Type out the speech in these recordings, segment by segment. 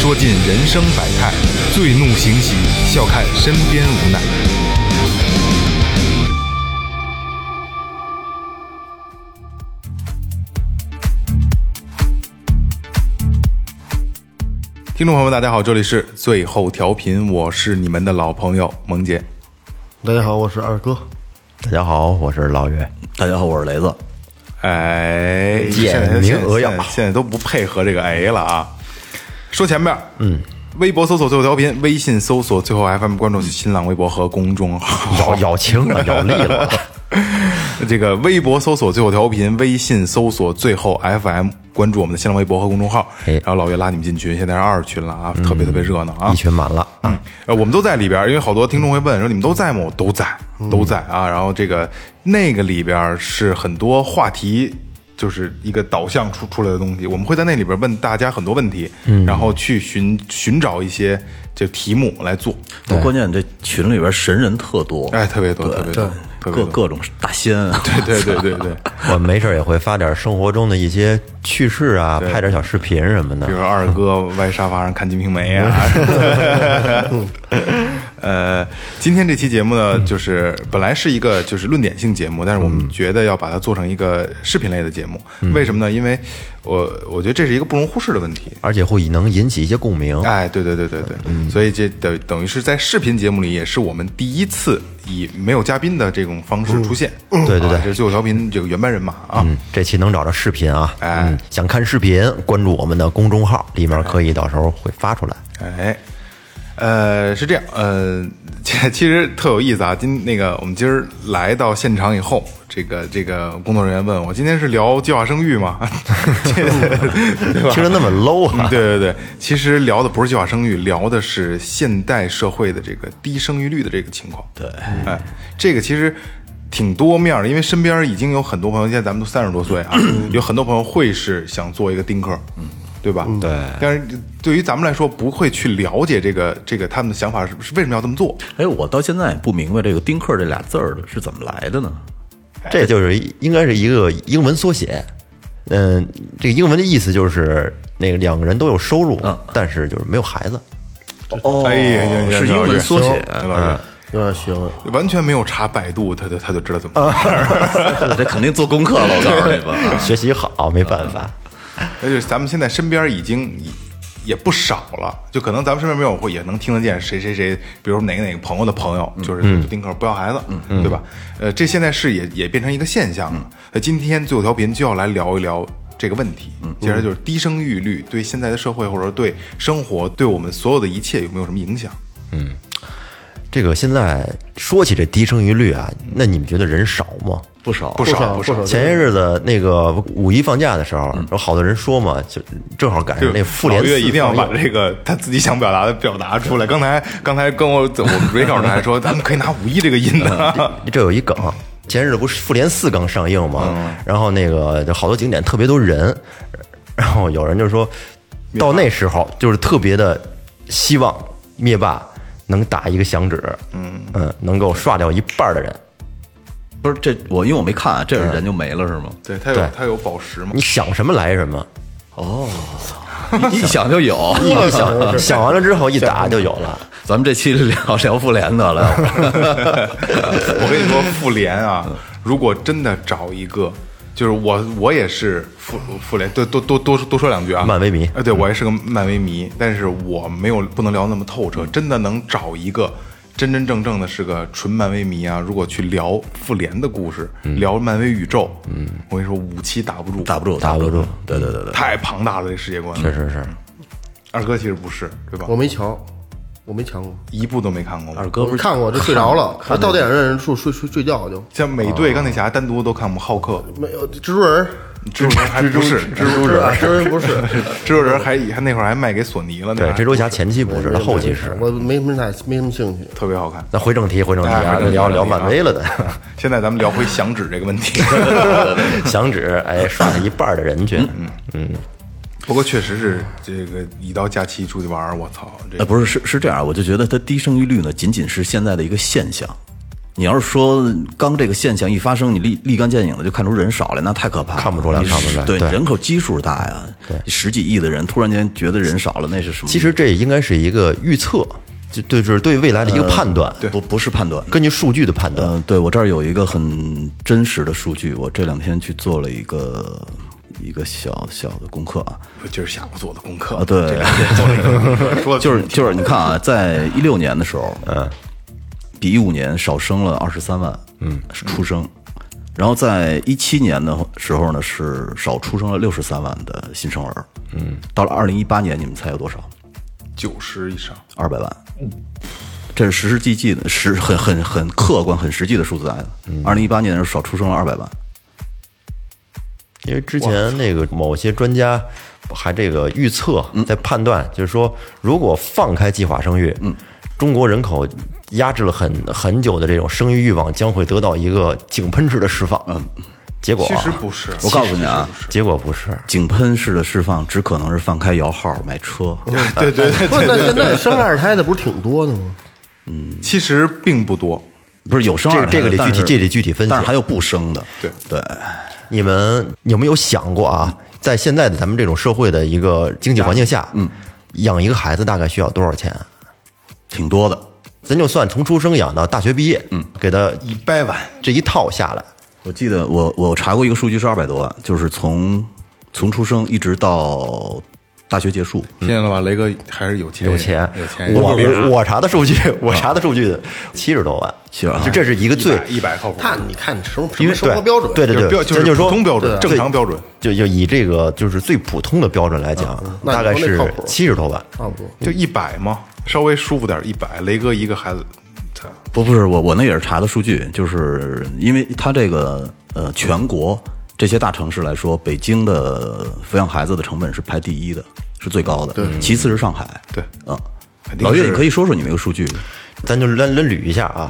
说尽人生百态；醉怒行喜，笑看身边无奈。听众朋友们，大家好，这里是最后调频，我是你们的老朋友萌姐。大家好，我是二哥。大家好，我是老岳。大家好，我是雷子。哎，简现在明扼要现在现在都不配合这个哎了啊。说前面，嗯，微博搜索最后调频，微信搜索最后 FM，关注新浪微博和公众号。咬咬轻了，咬利了。这个微博搜索最后调频，微信搜索最后 FM，关注我们的新浪微博和公众号。哎然后老岳拉你们进群，现在是二群了啊，特别特别热闹啊一。群满了。嗯，呃，我们都在里边儿，因为好多听众会问说你们都在吗？我都在，都在啊。然后这个那个里边儿是很多话题，就是一个导向出出来的东西。我们会在那里边问大家很多问题，然后去寻寻找一些就题目来做。关键这群里边神人特多，哎，特别多，特别多。各各种大仙啊。对对对对 对，我们没事儿也会发点生活中的一些趣事啊，拍点小视频什么的比。如二哥歪沙发上看《金瓶梅》啊。呃，今天这期节目呢，就是本来是一个就是论点性节目，但是我们觉得要把它做成一个视频类的节目。为什么呢？因为我我觉得这是一个不容忽视的问题。而且会能引起一些共鸣。哎，对对对对对，所以这等等于是在视频节目里，也是我们第一次以没有嘉宾的这种方式出现。对对对啊这是最后调频这个原班人马啊。嗯，这期能找着视频啊。哎嗯，想看视频，关注我们的公众号，里面可以到时候会发出来。哎，呃，是这样，呃，其其实特有意思啊。今那个我们今儿来到现场以后，这个这个工作人员问我，今天是聊计划生育吗？听着那么 low 啊！对对对，其实聊的不是计划生育，聊的是现代社会的这个低生育率的这个情况。对，哎，这个其实挺多面的，因为身边已经有很多朋友，现在咱们都三十多岁啊，有很多朋友会是想做一个丁克，嗯，对吧？对。但是对于咱们来说，不会去了解这个这个他们的想法是是为什么要这么做。哎，我到现在也不明白这个“丁克”这俩字儿是怎么来的呢？这就是应该是一个英文缩写。嗯，这个英文的意思就是那个两个人都有收入，但是就是没有孩子。哦是英文缩写。刘老师有点行，完全没有查百度，他就他就知道怎么回事儿。这肯定做功课了，我告诉你吧。啊 学习好没办法，而且咱们现在身边已经也也不少了，就可能咱们身边没有会也能听得见谁谁谁，比如哪个哪个朋友的朋友，就是丁克不要孩子，对吧？呃，这现在是也也变成一个现象了。那今天最后调频就要来聊一聊这个问题，其实就是低生育率对现在的社会或者说对生活对我们所有的一切有没有什么影响？嗯这个现在说起这低生育率啊，那你们觉得人少吗？不少不少不少，前些日子那个五一放假的时候，有好多人说嘛，就正好赶上那复联四老岳一定要把这个他自己想表达的表达出来。刚才刚才跟我我们 r e c o 还说，咱们可以拿五一这个音的。这有一梗，前日子不是复联四刚上映嘛，然后那个就好多景点特别多人，然后有人就说，到那时候就是特别的希望灭霸能打一个响指，嗯能够刷掉一半的人。不是这我因为我没看，这人就没了是吗？对他有对。他有宝石吗你？想什么来什么，哦。一想就有。一想 想完了之后一打就有了。咱们这期聊聊复联得了，我跟你说，复联啊，如果真的找一个，就是我，我也是复复联，多多多多多说两句啊，漫威迷。哎，对我也是个漫威迷，但是我没有不能聊那么透彻，真的能找一个真真正正的是个纯漫威迷啊，如果去聊复联的故事，聊漫威宇宙，嗯，我跟你说，五期打不住，打不住，打不住。对对对对，太庞大了，这世界观，确实是，二哥其实不是，对吧？我没瞧，我没瞧过，一部都没看过，二哥不是看过就睡着了，还到电影院处睡睡睡觉就。像美队、钢铁侠单独都看过，浩克、没有蜘蛛人，蜘蛛人还不是蜘蛛人，蜘蛛人不是，蜘蛛人还还那会儿还卖给索尼了，呢对，蜘蛛侠前期不是，他后期是。我没什么太没什么兴趣。特别好看。那回正题，回正题聊聊漫威了的。现在咱们聊回响指这个问题。响指，哎，刷了一半的人群，嗯嗯不过确实是这个一到假期出去玩，我操，这呃，不是，是是这样，我就觉得它低生育率呢，仅仅是现在的一个现象。你要是说刚这个现象一发生，你立立竿见影的就看出人少来，那太可怕了，看不出来看不出来。对，对。人口基数大呀，对。十几亿的人突然间觉得人少了，那是什么？其实这应该是一个预测，就对，就是对未来的一个判断，不不是判断。根据数据的判断。嗯，对我这儿有一个很真实的数据，我这两天去做了一个一个小小的功课啊，就是下午做的功课。啊对。就是就是你看啊，在一六年的时候，嗯，比一五年少生了二十三万，嗯，出生，然后在一七年的时候呢，是少出生了六十三万的新生儿，嗯，到了二零一八年，你们猜有多少？九十以上，二百万，嗯。这是实实际际的，实很很很客观、很实际的数字来的。二零一八年的时候少出生了二百万，因为之前那个某些专家还这个预测，在判断，就是说，如果放开计划生育，嗯，中国人口压制了很很久的这种生育欲望将会得到一个井喷式的释放。嗯，结果其啊实不是，我告诉你啊，结果不是，井喷式的释放只可能是放开摇号买车。对对对不是，那对现在生二胎的不是挺多的吗？嗯其实并不多。不是有生二胎的这个得具体这得具体分析但是还有不生的。对对，你们有没有想过啊，在现在的咱们这种社会的一个经济环境下，嗯，养一个孩子大概需要多少钱？挺多的。咱就算从出生养到大学毕业，嗯，给他一百万，这一套下来，我记得我我查过一个数据是二百多万，就是从从出生一直到大学结束。听见了吧？雷哥还是有钱，有钱，有钱。我我我查的数据，我查的数据七十多万，七十万就这是一个最一百靠谱，看你看你什么什么因为生活标准？对对对，就是说普通标准正常标准，就就以这个就是最普通的标准来讲，大概是七十多万。差不多。就一百嘛，稍微舒服点一百。雷哥一个孩子，操不不是我我那也是查的数据，就是因为他这个呃全国这些大城市来说，北京的抚养孩子的成本是排第一的，是最高的，其次是上海。对，嗯，老岳，你可以说说你那个数据。咱就来来捋一下啊，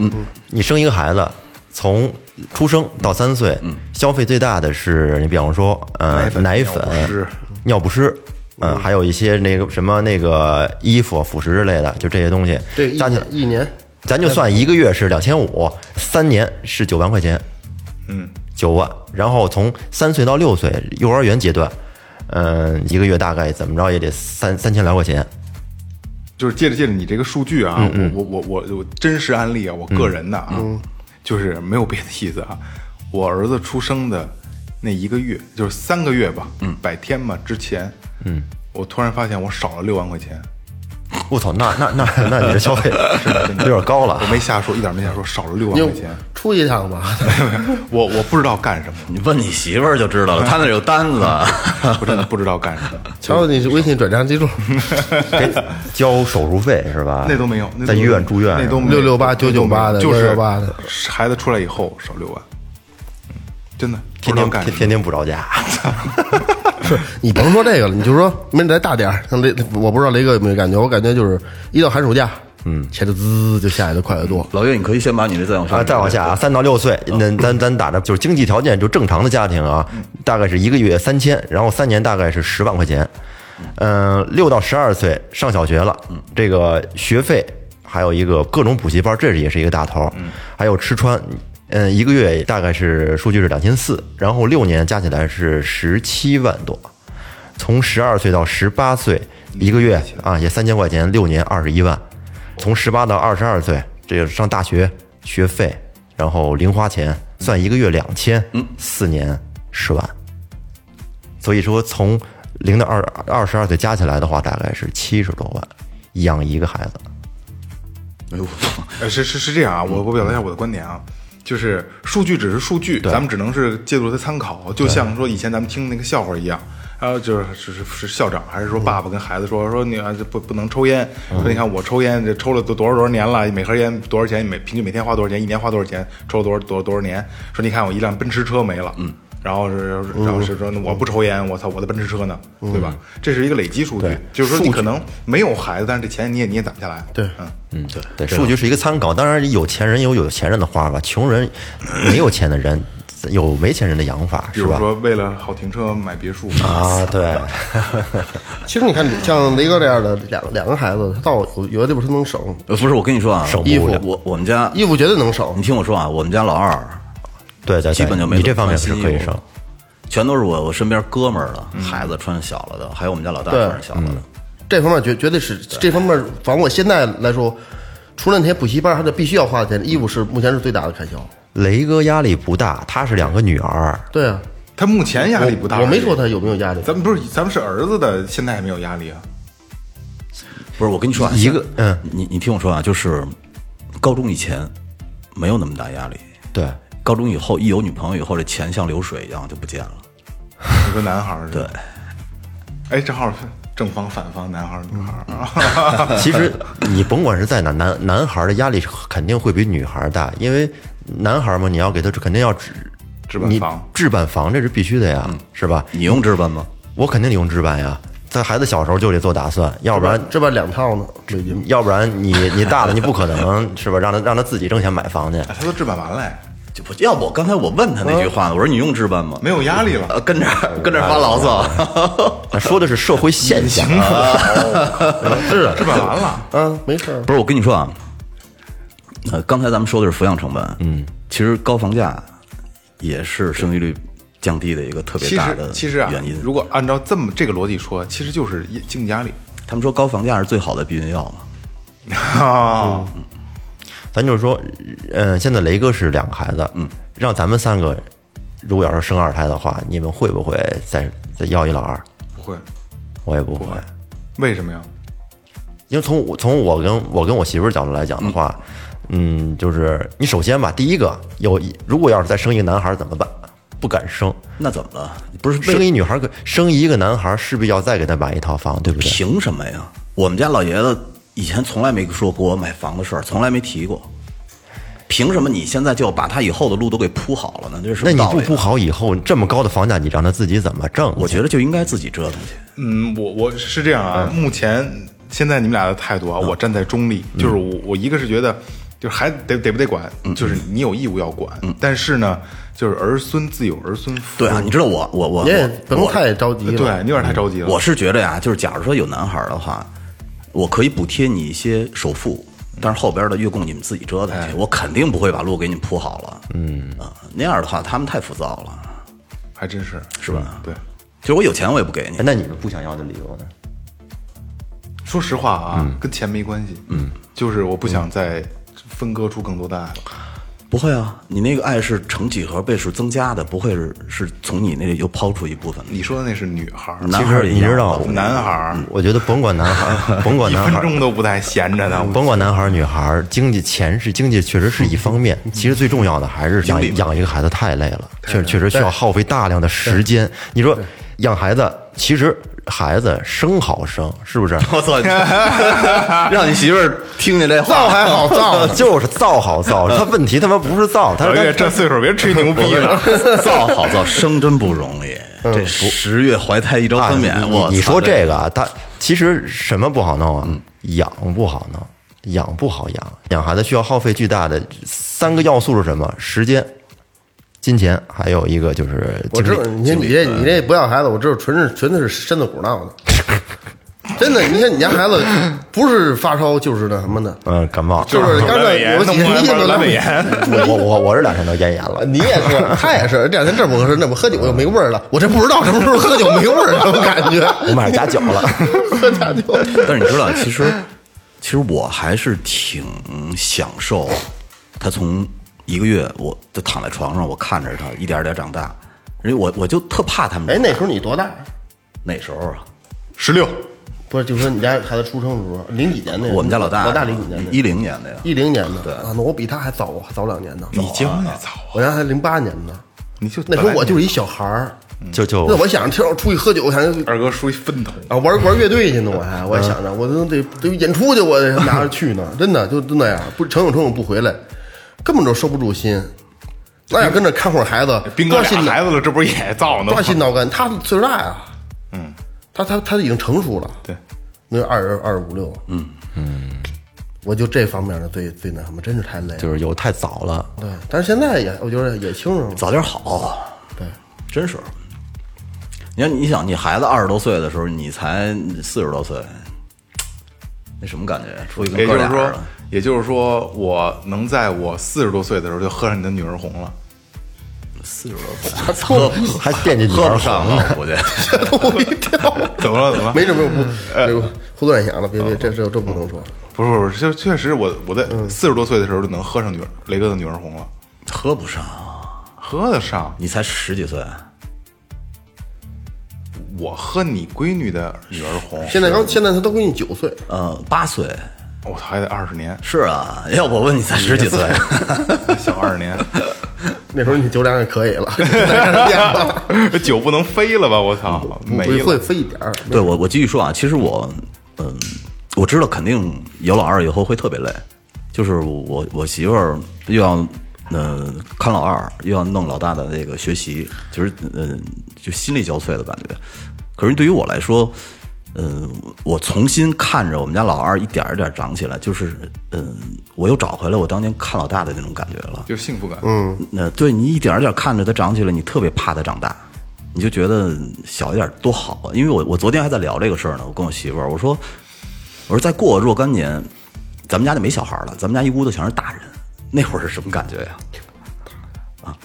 你生一个孩子，从出生到三岁，消费最大的是你比方说呃奶粉、尿不湿尿不湿。嗯，还有一些那个什么那个衣服、辅食之类的，就这些东西。对加起来一年咱就算一个月是两千五，三年是九万块钱，嗯，九万。然后从三岁到六岁幼儿园阶段，嗯，一个月大概怎么着也得三三千来块钱。就是借着借着你这个数据啊，我我我我我真实案例啊，我个人的啊，就是没有别的意思啊。我儿子出生的那一个月，就是三个月吧，百天嘛之前，嗯，我突然发现我少了六万块钱，我操，那那那那你的消费 有点高了。我。没瞎说，一点没瞎说，少了六万块钱，出一趟吧，我我不知道干什么，你问你媳妇儿就知道了，她那有单子。我真的不知道干什么，瞧瞧你微信转账记录，交手术费是吧？那都没有，在医院住院。那都没有。668 998的就是168的。孩子出来以后少六万，嗯，真的天天干。天天天不着家。是你甭说这个了，你就说没再大点儿，像雷，我不知道雷哥有没有感觉，我感觉就是一到寒暑假，嗯，钱就滋就下来的快得多。老岳，你可以先把你的再往下啊，再往下啊，三到六岁，那咱咱打着就是经济条件就正常的家庭啊，大概是一个月三千，然后三年大概是十万块钱。嗯，六到十二岁上小学了，这个学费还有一个各种补习班，这是也是一个大头，还有吃穿。嗯，一个月大概是数据是两千四，然后六年加起来是十七万多。从十二岁到十八岁，一个月啊也三千块钱，六年二十一万。从十八到二十二岁，这个上大学学费，然后零花钱，算一个月两千，四年十万。所以说，从零到二二十二岁加起来的话，大概是七十多万，养一个孩子。哎呦，呃，是是是这样啊，我我表达一下我的观点啊，就是数据只是数据，咱们只能是借助它参考，就像说以前咱们听那个笑话一样。还有就是是是是校长还是说爸爸跟孩子说说你啊这不不能抽烟，说你看我抽烟这抽了多多少多少年了，每盒烟多少钱，每平均每天花多少钱，一年花多少钱，抽了多少多少多少年，说你看我一辆奔驰车没了，嗯，然后是然后是说我不抽烟，我操我的奔驰车呢，对吧？这是一个累积数据，就是说你可能没有孩子，但是这钱你也你也攒不下来，对。嗯。嗯，对对，数据是一个参考，当然有钱人有有钱人的花吧，穷人没有钱的人有没钱人的养法，是吧？比如说为了好停车买别墅。啊，对，其实你看，像雷哥这样的两两个孩子，他到有有的地方他能省，呃，不是，我跟你说啊，省衣服。我我们家，衣服绝对能省。你。听我说啊，我们家老二对基本就没你这方面是可以省。全都是我我身边哥们儿的孩子穿小了的，还有我们家老大穿小了的。这方面绝绝对是这方面，反正我现在来说，除了那些补习班，还得必须要花的钱，衣服是目前是最大的开销。雷哥压力不大，他是两个女儿，对啊，他目前压力不大。我没说他有没有压力，咱们不是咱们是儿子的，现在还没有压力啊。不是，我跟你说啊，一个嗯，你你听我说啊，就是高中以前没有那么大压力，对，高中以后一有女朋友以后，这钱像流水一样就不见了。你说男孩儿对吧，哎，正好正方反方，男孩儿女孩儿啊。其实你甭管是在哪，男男孩的压力肯定会比女孩大，因为男孩嘛，你要给他肯定要置你置办房置办房这是必须的呀，是吧？你用置办吗？我肯定得用置办呀，在孩子小时候就得做打算，要不然这边两套呢，要不然你你大了你不可能是吧？让他让他自己挣钱买房去。哎他都置办完了，哎要不我刚才我问他那句话呢，我说你用置办吗？没有压力了。呃，跟这跟这发牢骚。那 说的是社会现象啊，是置办完了，嗯，没事儿。不是，我跟你说啊，呃，刚才咱们说的是抚养成本，嗯，其实高房价也是生育率降低的一个特别大的其实啊原因。，如果按照这么这个逻辑说，其实就是一经济压力他们说高房价是最好的避孕药嘛，啊。咱就是说，嗯，现在雷哥是两个孩子，嗯，让咱们三个如果要是生二胎的话，你们会不会再再要一老二？不会，我也不会，为什么呀？因为从我从我跟我跟我媳妇儿角度来讲的话，嗯，就是你首先吧，第一个有一如果要是再生一个男孩儿怎么办？不敢生，那怎么了？不是生一女孩生一个男孩儿，势必要再给他买一套房，对不对？凭什么呀？我们家老爷子以前从来没说过我买房的事儿，从来没提过。凭什么你现在就把他以后的路都给铺好了呢？这是什不铺好以后，这么高的房价，你让他自己怎么挣？我觉得就应该自己折腾去。嗯，我我是这样啊，目前现在你们俩的态度啊，我站在中立，就是我我一个是觉得，就是孩子得得不得管，就是你有义务要管，但是呢，就是儿孙自有儿孙福。对啊，你知道我我我你也我不用太着急了。对你有点太着急了。我是觉得呀，就是假如说有男孩的话，我可以补贴你一些首付，但是后边的月供你们自己折腾去，我肯定不会把路给你们铺好了。嗯。啊，那样的话他们太浮躁了。还真是。是吧？对，就是我有钱我也不给你。哎，那你们不想要的理由呢？说实话啊，跟钱没关系，嗯，就是我不想再分割出更多的爱了。不会啊，你那个爱是成几何倍数增加的，不会是是从你那里又抛出一部分的。你说的那是女孩儿，男其实孩儿也一样你知道，男孩儿我觉得甭管男孩儿，甭管一分男孩儿，钟都不带闲着的。甭管男孩儿女孩儿，经济钱是经济确实是一方面，其实最重要的还是养养一个孩子太累了，确确实需要耗费大量的时间。你说养孩子，其实孩子生好生，是不是？我操！让你媳妇儿听见这话，造还好造，就是造好造，他问题他妈不是造，他老岳是这岁数别吹牛逼了，造好造，生真不容易。这十月怀胎一朝啊分娩，我你说这个啊，他其实什么不好弄啊？养不好弄，养不好养，养孩子需要耗费巨大的三个要素是什么？时间、金钱，还有一个就是我知道，你你这你这不要孩子，我知道纯是纯的是身子骨闹的。真的，你看你家孩子不是发烧就是那什么的，嗯，感冒，就是刚才我几天都阑尾炎，我我我我这两天都咽炎了。你也是，他也是，这两天这不合适，那不喝酒又没味儿了。我这不知道什么时候喝酒没味儿什么感觉。我马上加酒了，喝假酒，但是你知道，其实其实我还是挺享受他从一个月，我就躺在床上，我看着他一点点长大。因为我我就特怕他们。哎，那时候你多大？那时候啊，十六，不是，就说你家孩子出生的时候，零几年的？我们家老大老大零几年的？一零年的呀。一零年的。对啊，那我比他还早早两年呢。你结婚也早啊，我家还零八年呢。你就那时候我就是一小孩儿，就就那我想听出去喝酒，想二哥属于分头，啊玩玩乐队去呢，我还我还想着我都得得演出去，我得拿着去呢，真的就就那样，不成有成有不回来，根本就收不住心。那要跟着看会儿孩子，兵哥多心孩子了，这不是也造呢吗多？心挠肝。他岁数大呀，嗯，他他他已经成熟了，对，那二二二五六，嗯嗯我就这方面的最最那什么，真是太累了。就是有太早了，对，但是现在也我觉得也清楚了。早点好，对，真是。你看，你想，你孩子二十多岁的时候，你才四十多岁，那什么感觉？出去跟也就是说哥俩似的，，也就是说，我能在我四十多岁的时候就喝上你的女儿红了。四十多岁，还惦记女喝儿不上了，我估计。我一跳，怎么了？怎么了？没什么不，胡思乱想了，别别，这这这不能说。不是不是，就确实我我在四十多岁的时候就能喝上女儿雷哥的女儿红了，喝不上，喝得上。你才十几岁，我喝你闺女的女儿红，现在刚现在她都给你九岁，嗯，八岁。我操，还得二十年，是啊，要我问你才十几岁，小二十年，那时候你酒量也可以了，酒不能飞了吧？我操，没会会。飞一点儿。对我，我继续说啊，其实我，嗯，我知道肯定有老二以后会特别累，就是我我媳妇儿又要嗯看老二，又要弄老大的那个学习，就是嗯、就心力交瘁的感觉。可是对于我来说，嗯、我重新看着我们家老二一点一点长起来，就是嗯、我又找回来我当年看老大的那种感觉了。就是幸福感，嗯，那对你一点一点看着他长起来，你特别怕他长大，你就觉得小一点多好啊。因为我我昨天还在聊这个事儿呢，我跟我媳妇儿我说，我说再过若干年，咱们家就没小孩儿了，咱们家一屋子全是大人，那会儿是什么感觉呀？啊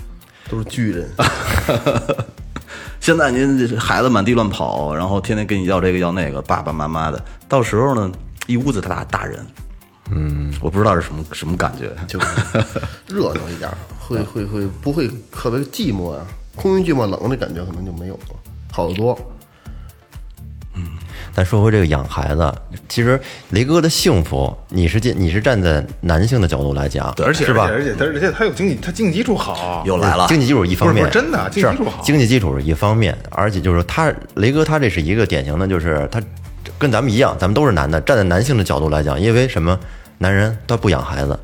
都是巨人，现在您这孩子满地乱跑，然后天天跟你要这个要那个，爸爸妈妈的，到时候呢，一屋子大大人，嗯，我不知道是什么什么感觉，就 热闹一点儿，会会会不会特别寂寞啊？空虚寂寞冷的感觉可能就没有了，好得多。咱说回这个养孩子，其实雷哥的幸福，你是站你是站在男性的角度来讲，而且是吧？而且而且而且他有经济，他经济基础好，又来了，经济基础一方面，不是真的经济基础好是经济基础是一方面，而且就是说他雷哥他这是一个典型的，就是他跟咱们一样，咱们都是男的，站在男性的角度来讲，因为什么？男人他不养孩子，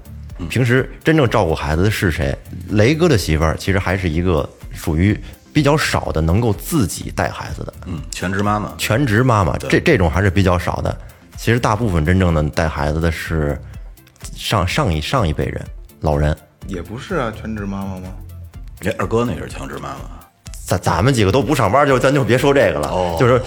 平时真正照顾孩子的是谁？雷哥的媳妇儿其实还是一个属于比较少的能够自己带孩子的，嗯，全职妈妈，全职妈妈，这这种还是比较少的。其实大部分真正的带孩子的是上上一上一辈人老人，也不是啊，全职妈妈吗？这二哥那是全职妈妈。咱咱们几个都不上班，就咱就别说这个了。哦就是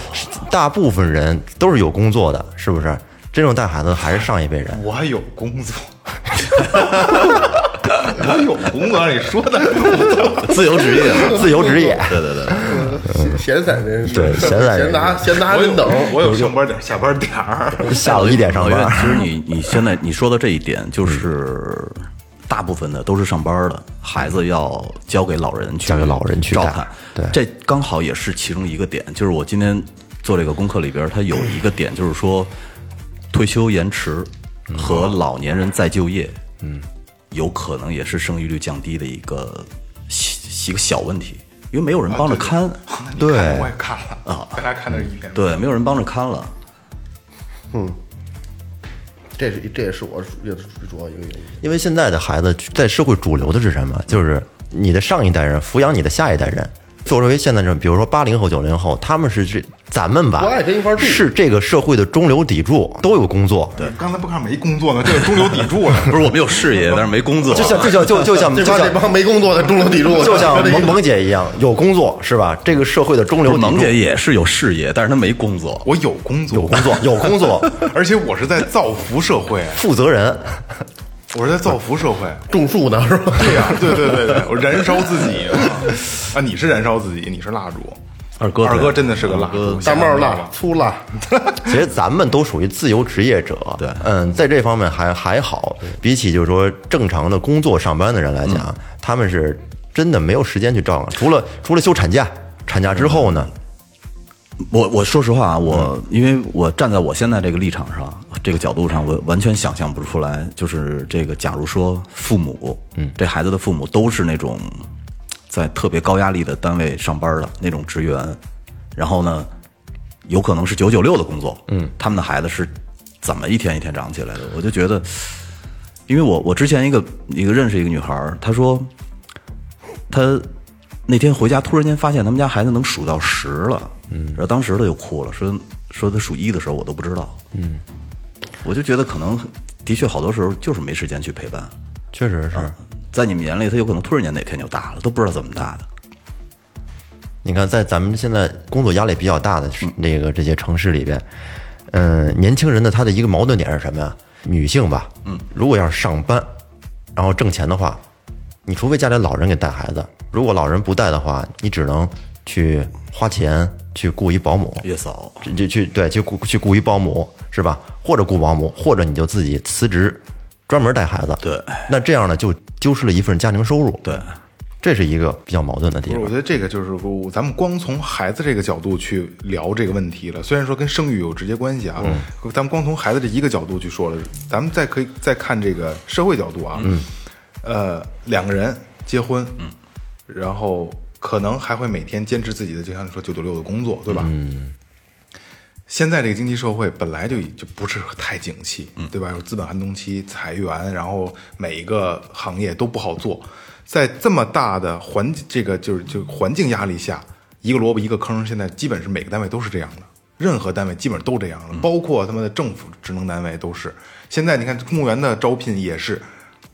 大部分人都是有工作的，是不是？真正带孩子的还是上一辈人。我还有工作，我有工作，按你说的，自由职业，自由职业。对对对，闲散人士，对闲散闲杂闲杂我有人等，我有。上班点，下班点儿。下午一点上班，其实你你现在你说的这一点，就是大部分的都是上班的，孩子要交给老人去交给老人去照看。对这刚好也是其中一个点，就是我今天做这个功课里边，它有。一个点就是说，退休延迟和老年人再就业，嗯，有可能也是生育率降低的一个一个小问题，因为没有人帮着看。你看我也看了啊，咱俩看的是一篇。对，没有人帮着看了。嗯这是这也是我也主要一个原因。因为现在的孩子在社会主流的是什么？就是你的上一代人抚养你的下一代人。作为现在这，比如说八零后、九零后，他们是这咱们吧不爱跟一块住是这个社会的中流砥柱，都有工作。对，刚才不看没工作呢，这个中流砥柱了。不是我们有事业，但是没工作。就像就像就就像这就像帮这帮没工作的中流砥柱，就像这萌萌姐一样，有工作是吧？这个社会的中流砥柱。萌姐也是有事业，但是她没工作。我有工作，有工作，有工作，而且我是在造福社会，负责人。我是在造福社会。种树呢是吧？对呀、对对对对，我燃烧自己啊！啊，你是燃烧自己，你是蜡烛。二哥二哥真的是个蜡烛，大帽蜡蜡，粗辣，其实咱们都属于自由职业者，对嗯，在这方面还还好，比起就是说正常的工作上班的人来讲，他们是真的没有时间去照了，除了除了休产假，产假之后呢，我我说实话啊，我因为我站在我现在这个立场上，这个角度上，我完全想象不出来，就是这个，假如说父母，嗯，这孩子的父母都是那种在特别高压力的单位上班的那种职员，然后呢，有可能是九九六的工作，嗯，他们的孩子是怎么一天一天长起来的？我就觉得，因为我我之前一个一个认识一个女孩儿，她说，她那天回家突然间发现他们家孩子能数到十了，嗯，然后当时她就哭了，说说她数一的时候我都不知道，嗯，我就觉得可能的确好多时候就是没时间去陪伴。确实是。在你们眼里，他有可能突然间哪天就大了，都不知道怎么大的。你看，在咱们现在工作压力比较大的那个这些城市里边，嗯、年轻人的他的一个矛盾点是什么呀？女性吧，嗯，如果要是上班，然后挣钱的话，你除非家里老人给带孩子，如果老人不带的话，你只能去花钱去雇一保姆，月嫂，就就去对去雇去雇一保姆是吧？或者雇保姆，或者你就自己辞职，专门带孩子。对，那这样呢就丢失了一份家庭收入。对，这是一个比较矛盾的地方，我。觉得这个就是我咱们光从孩子这个角度去聊这个问题了。虽然说跟生育有直接关系啊，咱们光从孩子这一个角度去说了，咱们再可以再看这个社会角度啊，嗯，呃，两个人结婚，嗯，然后可能还会每天坚持自己的，就像你说九九六的工作，对吧？嗯。现在这个经济社会本来就就不是太景气，对吧？有资本寒冬期、裁员，然后每一个行业都不好做。在这么大的环这个就是就环境压力下，一个萝卜一个坑，现在基本是每个单位都是这样的，任何单位基本都这样了，包括他们的政府职能单位都是。现在你看公务员的招聘也是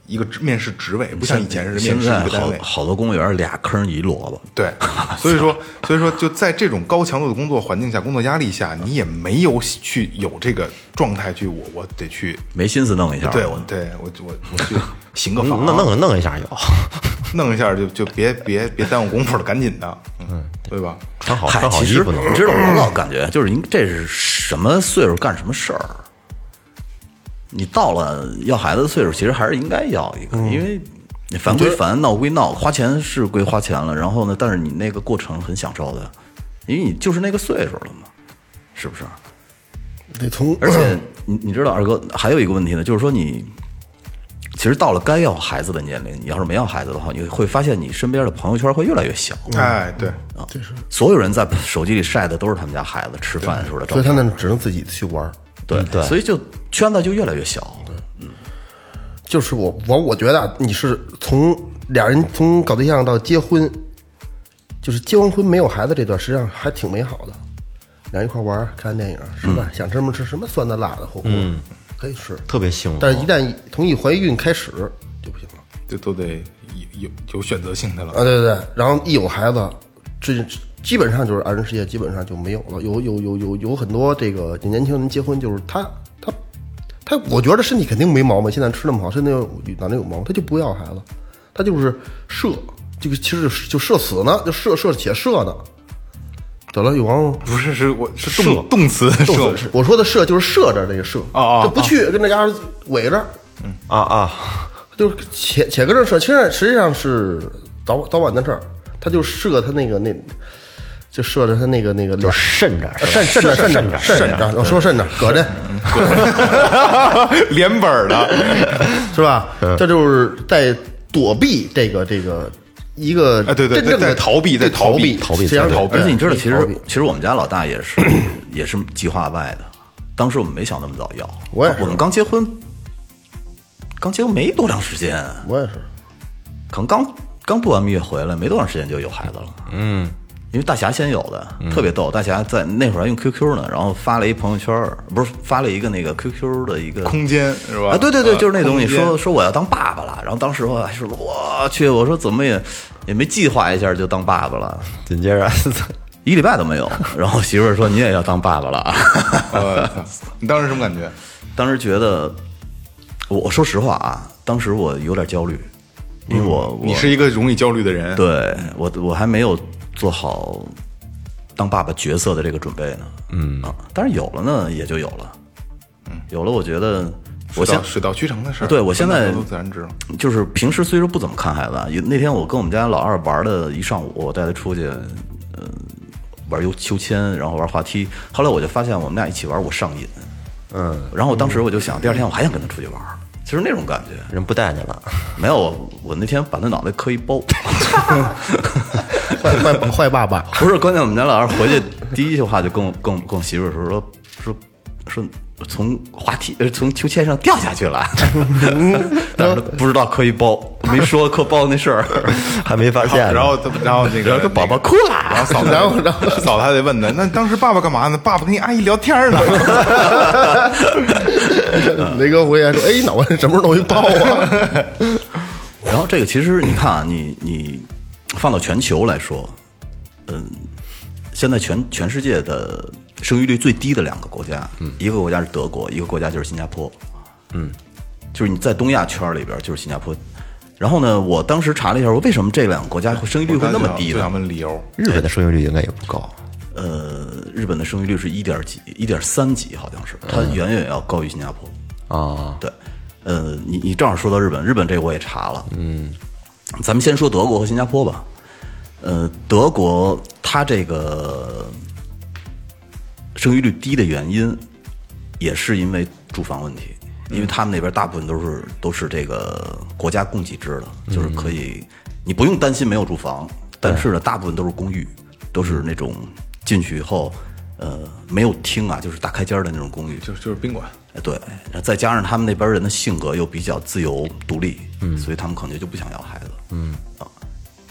一个面试职位，不像以前是面试一个单位。好多公务员俩坑一萝卜，对，所以说，所以说，就在这种高强度的工作环境下、工作压力下，你也没有去有这个状态去，我我得去，没心思弄一下。对我对我我我去行个 房，弄弄弄一下有，弄一下就就别别别耽误功夫了，赶紧的，嗯，对吧？穿好穿好其实衣服。你知道，我老感觉就是您这是什么岁数干什么事儿。你到了要孩子的岁数，其实还是应该要一个，因为你烦归烦，闹归闹，花钱是归花钱了。然后呢，但是你那个过程很享受的，因为你就是那个岁数了嘛，是不是？得从而且你你知道，二哥还有一个问题呢，就是说你其实到了该要孩子的年龄，你要是没要孩子的话，你会发现你身边的朋友圈会越来越小。哎，对啊，所有人在手机里晒的都是他们家孩子吃饭时候的照所以片，他那只能自己去玩。对对所以就圈子就越来越小。就是我我我觉得啊你是从俩人从搞对象到结婚，就是结完婚没有孩子这段，实际上还挺美好的。俩人一块玩儿看电影吃饭，想吃什么吃什么，酸的辣的火锅，可以吃。特别幸福。但是，一旦从一怀孕开始就不行了这都得有有有选择性的了。啊！对对对，然后一有孩子，这基本上就是二人世界基本上就没有了。有有有有有很多这个年轻人结婚，就是他他他，我觉得身体肯定没毛病，现在吃那么好，身体有哪能有毛病，他就不要孩子，他就是射，这个其实就射死呢，就射射且射呢。得了，有王不是，是我是动动词我说的射就是射着这个射，啊啊就不去跟那家伙围着，啊啊，就是且且搁这射，其实实际上是早早晚的事儿，他就射他那个那，就射着他那个那个就渗着呃渗渗着渗着渗着，我说渗着，搁着 连本儿的，是吧？这就是在躲避这个这个一个哎对对真正的在逃避在逃逃避逃避实际上在逃避。而且你知道，其实其实我们家老大也是 也是计划外的，当时我们没想那么早要。我也是。我们刚结婚，刚结婚没多长时间，我也是，可能刚刚度完蜜月回来，没多长时间就有孩子了。嗯，因为大侠先有的，特别逗。大侠在那会儿还用 QQ 呢，然后发了一朋友圈，不是发了一个那个 QQ 的一个空间是吧？啊，对对对，呃就是那东西，说说我要当爸爸了。然后当时我还说我去，我说怎么也也没计划一下就当爸爸了，紧接着 一礼拜都没有。然后媳妇儿说你也要当爸爸了啊。你当时什么感觉？当时觉得，我我说实话啊，当时我有点焦虑，因为我、我你是一个容易焦虑的人，对我我还没有做好当爸爸角色的这个准备呢。嗯啊，但是有了呢，也就有了。嗯，有了，我觉得我现水到渠成的事儿。对我现在自然知道。就是平时虽说不怎么看孩子那天我跟我们家老二玩了一上午，我带他出去，呃，玩游秋千，然后玩滑梯。后来我就发现我们俩一起玩，我上瘾。嗯，然后当时我就想，第二天我还想跟他出去玩，其实那种感觉。人不带你了，没有，我我那天把他脑袋磕一包，坏坏坏爸爸，不是关键。我们家老二回去第一句话就跟我跟我跟我媳妇儿说说说说从滑梯呃从秋千上掉下去了，但是不知道磕一包，没说磕包那事儿。还没发现。然后他，然后那个这宝宝哭了，然后嫂子，然后然后嫂子还得问他，那当时爸爸干嘛呢？爸爸跟你阿姨聊天呢。雷哥回来说：“哎，脑袋什么时候弄一包啊然后这个其实你看啊，你你放到全球来说，嗯，现在全全世界的生育率最低的两个国家，嗯，一个国家是德国，一个国家就是新加坡，嗯，就是你在东亚圈里边就是新加坡。然后呢，我当时查了一下，说为什么这两个国家会生育率会那么低呢就想？问理由。日本的生育率应该也不高，呃，日本的生育率是一点几、一点三几，好像是，它远远要高于新加坡。啊，对，呃，你你正好说到日本，日本这个我也查了，嗯，咱们先说德国和新加坡吧。呃，德国它这个生育率低的原因，也是因为住房问题，因为他们那边大部分都是都是这个国家供给制的，就是可以你不用担心没有住房，但是呢，大部分都是公寓，都是那种进去以后，呃，没有厅啊，就是大开间儿的那种公寓，就是就是宾馆，哎，对，再加上他们那边人的性格又比较自由独立，嗯，所以他们可能就不想要孩子，嗯。啊。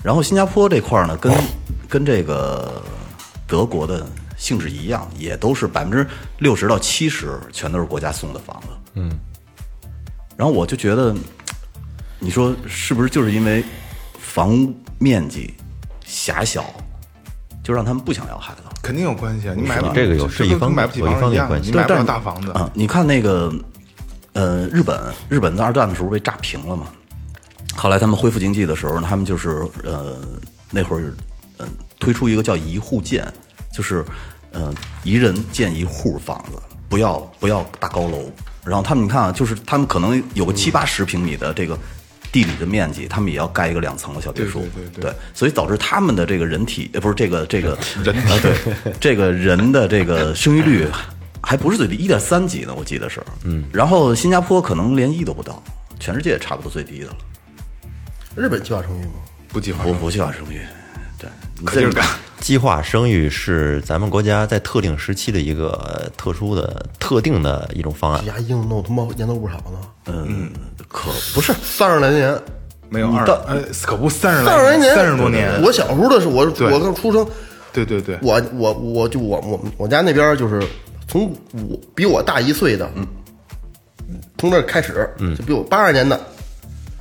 然后新加坡这块儿呢，跟跟这个德国的性质一样，也都是百分之六十到七十全都是国家送的房子，嗯。然后我就觉得，你说是不是就是因为房屋面积狭小，就让他们不想要孩子？肯定有关系啊！你买不这个有就是跟一方买不起有一房子一样，方面关系你买不了但是大房子啊！你看那个，呃，日本，日本在二战的时候被炸平了嘛。后来他们恢复经济的时候，他们就是呃那会儿，嗯、推出一个叫一户建，就是呃一人建一户房子，不要不要大高楼。然后他们你看啊，就是他们可能有个七八十平米的这个地理的面积，他们也要盖一个两层的小别墅，对对对对所以导致他们的这个人体呃不是这个这个 人啊对 这个人的这个生育率还不是最低，一点三几呢，我记得是。嗯，然后新加坡可能连一都不到，全世界差不多最低的了。？”日本计划生育吗？不计划不不计划生育，对，你可劲儿干。计划生育是咱们国家在特定时期的一个呃特殊的、特定的一种方案。牙硬弄他妈年头不少呢，嗯，可不是三十来年，没有二到呃，可不三十三十来年，三十多年。我小时候的时候，我对我刚出生，对。对对，我我我就我我我家那边就是从我比我大一岁的，嗯，从这开始，嗯，就比我八二年的，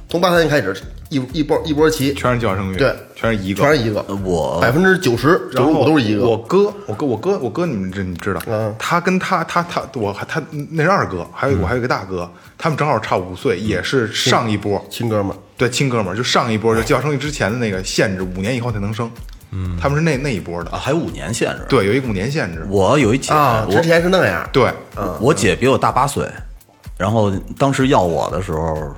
从八三年开始，一一波一波齐，全是计划生育，对，全是一个，全是一个，我百分之九十九十五都是一个，我哥，我哥，我哥，我哥，你们知你知道？嗯他跟他他他，我还他那是二哥，还有我还有一个大哥，他们正好差五岁，也是上一波，亲哥们儿，对亲哥们儿，就上一波就计划生育之前的那个限制，五年以后才能生。嗯，他们是那那一波的啊，，还有五年限制。，对，有一五年限制。我有一姐，啊，我之前是那样，对，我姐比我大八岁，然后当时要我的时候，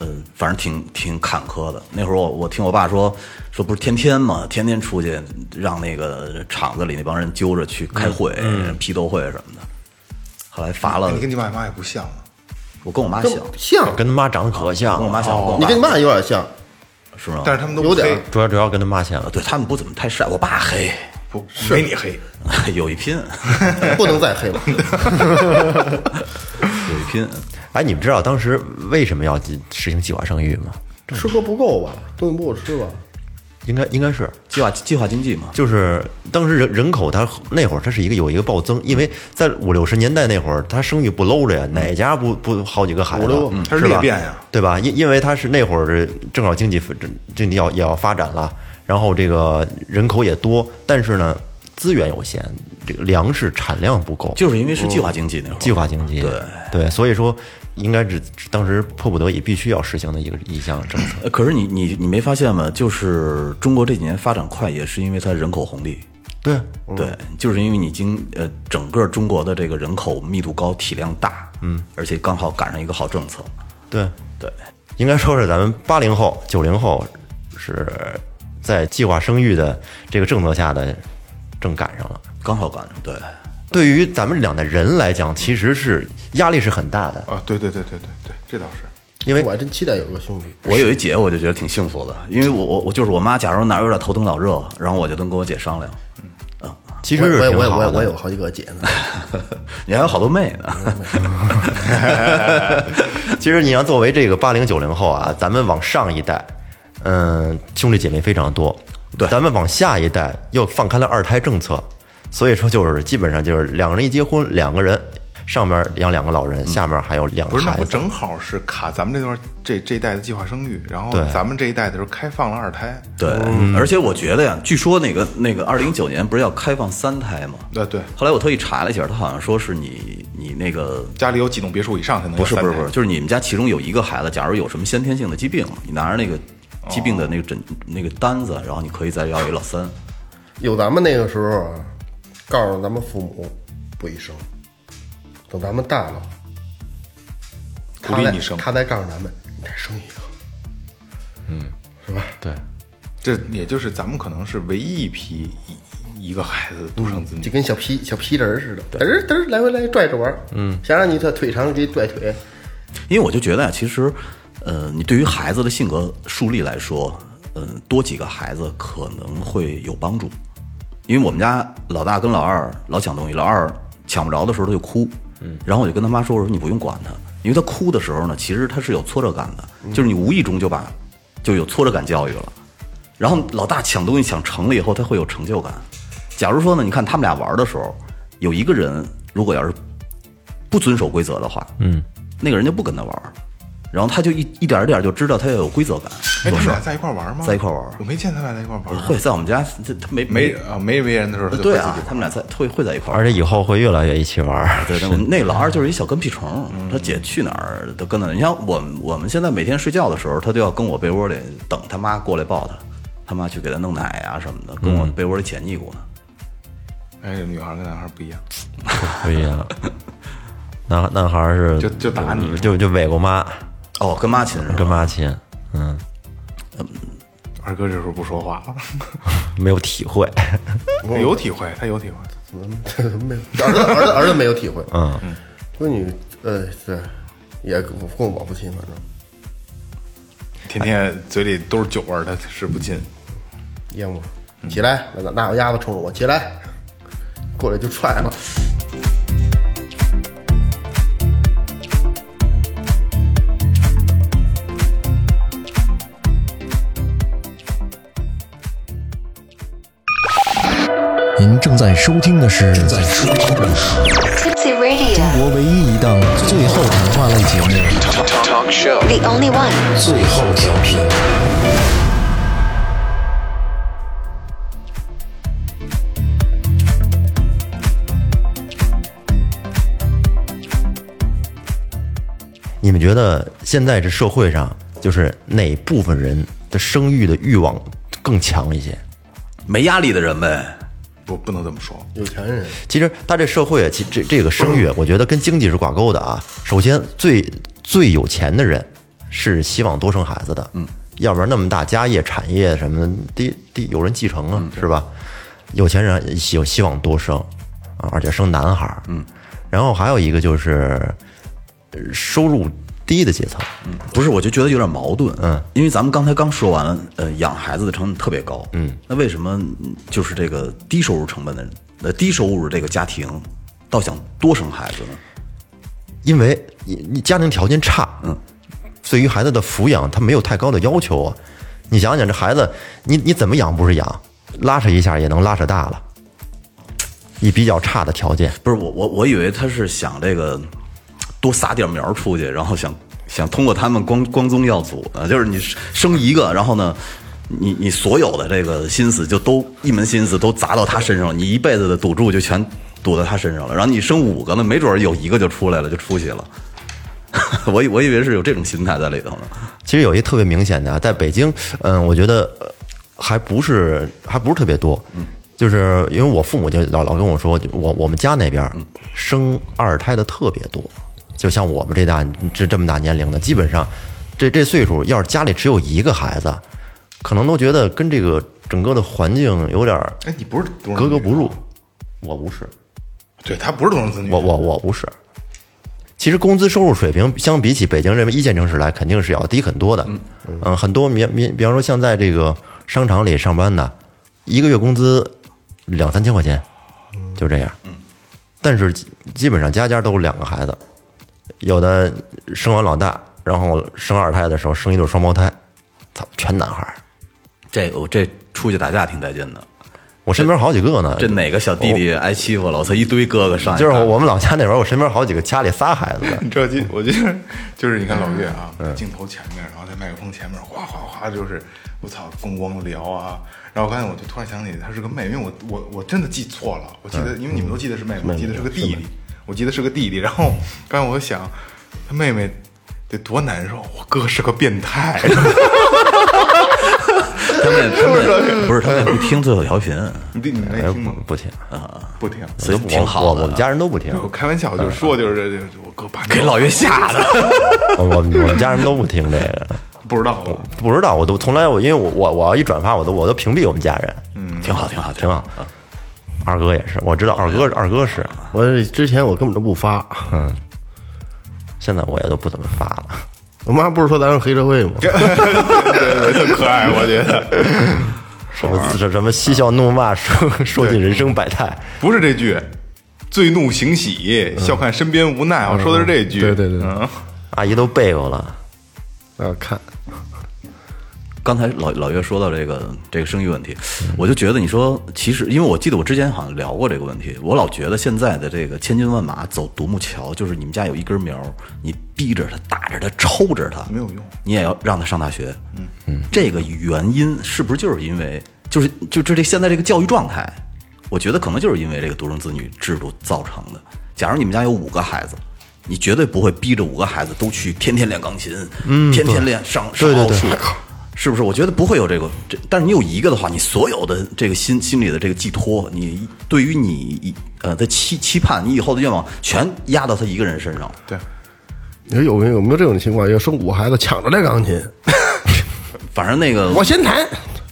嗯，反正挺挺坎坷的。那会儿我我听我爸说，说不是天天嘛，天天出去让那个厂子里那帮人揪着去开会、批斗会什么的。后来罚了你，跟你爸妈也不像啊。我跟我妈像，像，跟他妈长得可像，跟我妈像，我跟我爸你跟你妈有点像，是吗？但是他们都有点黑主要主要跟他妈像啊，。对他们不怎么太晒，我爸黑，不没你黑，有一拼，不能再黑了，有一拼。哎，你们知道当时为什么要实行计划生育吗？吃喝不够吧，东西不够吃吧，应该应该是，计划计划经济嘛，就是当时人人口它那会儿它是一个有一个暴增，因为在五六十年代那会儿，它生育不搂着呀，哪家不不好几个孩子是吧裂变呀对吧？因因为它是那会儿正好经济经济要也要发展了，然后这个人口也多，但是呢资源有限，这个粮食产量不够，就是因为是计划经济那会儿，计划经济，对。对，所以说应该是当时迫不得已必须要实行的一个一项政策。呃可是你你你没发现吗？就是中国这几年发展快，也是因为它人口红利。对，对，就是因为你经呃整个中国的这个人口密度高、体量大，嗯，而且刚好赶上一个好政策，对，对，应该说是咱们八零后、九零后是在计划生育的这个政策下的正赶上了。刚好赶上。对，对于咱们两代人来讲，其实是压力是很大的，啊，对对对对对对，这倒是。因为我还真期待有个兄弟，我有一姐，我就觉得挺幸福的，因为我我我就是我妈，假如哪儿有点头疼脑热，然后我就能跟我姐商量。嗯其实是我也我也。我也我有好几个姐呢，你还有好多妹呢，其实你要作为这个八零九零后啊，咱们往上一代，嗯，兄弟姐妹非常多，对。咱们往下一代又放开了二胎政策，所以说就是基本上就是两个人一结婚，两个人上面养两个老人，下面还有两不是，那个孩子。不正好是卡咱们这段这这一代的计划生育，然后对。咱们这一代的时候开放了二胎，对，而且我觉得呀，据说那个那个二零一九年不是要开放三胎吗？对，对，后来我特意查了一下，他好像说是你你那个家里有几栋别墅以上才能不是不是不是，就是你们家其中有一个孩子，假如有什么先天性的疾病，你拿着那个疾病的那个诊那个单子，然后你可以再要一老三。有咱们那个时候啊，告诉咱们父母不宜生，等咱们大了，他再鼓励你生。他再告诉咱们，你再生一个，嗯，是吧？对，这也就是咱们可能是唯一一批一一个孩子独生子女。就。跟小皮小皮人似的，嘚儿嘚儿来回来拽着玩儿，嗯，想让你这腿长给你拽腿，因为我就觉得呀，其实，呃，你对于孩子的性格树立来说，嗯、多几个孩子可能会有帮助。因为我们家老大跟老二老抢东西，老二抢不着的时候他就哭，嗯，然后我就跟他妈说，我说你不用管他，因为他哭的时候呢，其实他是有挫折感的，就是你无意中就把就有挫折感教育了。然后老大抢东西抢成了以后，他会有成就感。假如说呢，你看他们俩玩的时候，有一个人如果要是不遵守规则的话，嗯，那个人就不跟他玩儿，然后他就一一点儿一点儿就知道他要有规则感。哎，他们俩在一块玩吗？在一块玩我没见他俩在一块玩。会在我们家，这他没没啊，没没人的时候，对啊他们俩在会会在一块儿而。且以后会越来越一起玩。对，那 那老二就是一小跟屁虫，他姐去哪儿都跟着。你像我们我们现在每天睡觉的时候，他都要跟我被窝里等他妈过来抱他，他妈去给他弄奶啊、什么的，跟我被窝里舔腻咕呢。哎，女孩跟男孩不一样，不一样。男男孩是就就打你就就尾过妈，哦，跟妈亲是吧？跟妈亲，嗯，二哥这时候不说话了，没有体会。有体会，他有体会。怎么怎么没有，儿子儿子儿子没有体会，嗯，闺女，呃，对，也跟我跟我不亲，反正天天嘴里都是酒味儿，他是不亲。烟雾，起来，拿拿有鸭子冲着我，起来，过来就踹了。您正在收听的是正在收听的是 Tipsy Radio, 中国唯一一档最后谈话类节目 the only one.《最后调频》。你们觉得现在这社会上，就是哪部分人的生育的欲望更强一些？没压力的人呗。不，不能这么说。有钱人，其实他这社会啊，其这这个生育，我觉得跟经济是挂钩的啊。首先，最最有钱的人是希望多生孩子的，嗯，要不然那么大家业、产业什么的，得得有人继承啊，是吧？有钱人希希望多生啊，而且生男孩，嗯。然后还有一个就是呃收入低的阶层，嗯不是，我就觉得有点矛盾。嗯，因为咱们刚才刚说完了，呃，养孩子的成本特别高。嗯，那为什么嗯就是这个低收入成本的呃低收入这个家庭，倒想多生孩子呢？因为你你家庭条件差，嗯，对于孩子的抚养他没有太高的要求啊。你想想这孩子，你你怎么养不是养，拉扯一下也能拉扯大了。以比较差的条件，不是我我我以为他是想这个多撒点苗出去，然后想想通过他们光光宗耀祖呢，就是你生一个，然后呢，你你所有的这个心思就都一门心思都砸到他身上了，你一辈子的赌注就全赌在他身上了，然后你生五个呢，没准有一个就出来了，就出息了。我以我以为是有这种心态在里头呢。其实有一特别明显的啊，在北京，嗯，我觉得呃还不是还不是特别多，嗯，就是因为我父母就老老跟我说，我我们家那边生二胎的特别多，就像我们这大这这么大年龄的，基本上这这岁数，要是家里只有一个孩子，可能都觉得跟这个整个的环境有点儿哎，你不是格格不入。我不是，对他不是独生子女，我我我不是。其实工资收入水平相比起北京这么一线城市来，肯定是要低很多的。嗯，很多比比比方说像在这个商场里上班的，一个月工资两三千块钱，就这样。嗯，但是基基本上家家都有两个孩子，有的生完老大，然后生二胎的时候生一对双胞胎，操，全男孩儿。这我这出去打架挺带劲的，我身边好几个呢。这哪个小弟弟挨欺负了？我操，一堆哥哥上就是我们老家那边，我身边好几个家里仨孩子的，你知道，就我觉得就是你看老岳啊，镜头前面，然后在麦克风前面，哗哗哗，就是我操，咣咣的聊啊。然后刚才我就突然想起他是个妹妹，因为我我我真的记错了，我记得因为你们都记得是妹妹，我记得是个弟弟，我记得是个弟弟。然后刚才我想，他妹妹得多难受，我哥是个变态。他们 他们不是他们不听最后调频，你弟你没哎听吗不？不听，不听。所以挺我好的。我我们家人都不听，我开玩笑，就说，就是这这我哥把给老岳吓的，我我我们家人都不听这个，不知道？不知道，我都从来我因为我我我要一转发，我都我都屏蔽我们家人，嗯挺好挺好挺好。二哥也是，我知道二哥二哥是，我之前我根本都不发，嗯现在我也都不怎么发了。我妈不是说咱是黑社会吗？对 对，特可爱，我觉得什么什什么嬉笑怒骂，说说尽人生百态。不是这句。醉怒行喜，笑看身边无奈。我说的是这句。对对对阿姨都背过了，我要看，刚才老老岳说到这个这个生育问题，我就觉得你说其实，因为我记得我之前好像聊过这个问题，我老觉得现在的这个千军万马走独木桥，就是你们家有一根苗，你逼着他、打着他、抽着他，没有用，你也要让他上大学。嗯嗯，这个原因是不是就是因为就是就这这现在这个教育状态？我觉得可能就是因为这个独生子女制度造成的。假如你们家有五个孩子，你绝对不会逼着五个孩子都去天天练钢琴，嗯，天天练上上奥数，是不是？我觉得不会有这个，这但是你有一个的话，你所有的这个心心里的这个寄托，你对于你呃的期期盼，你以后的愿望，全压到他一个人身上。对，你说有没有有没有这种情况？要生五个孩子抢着练钢琴，反正那个 我先弹。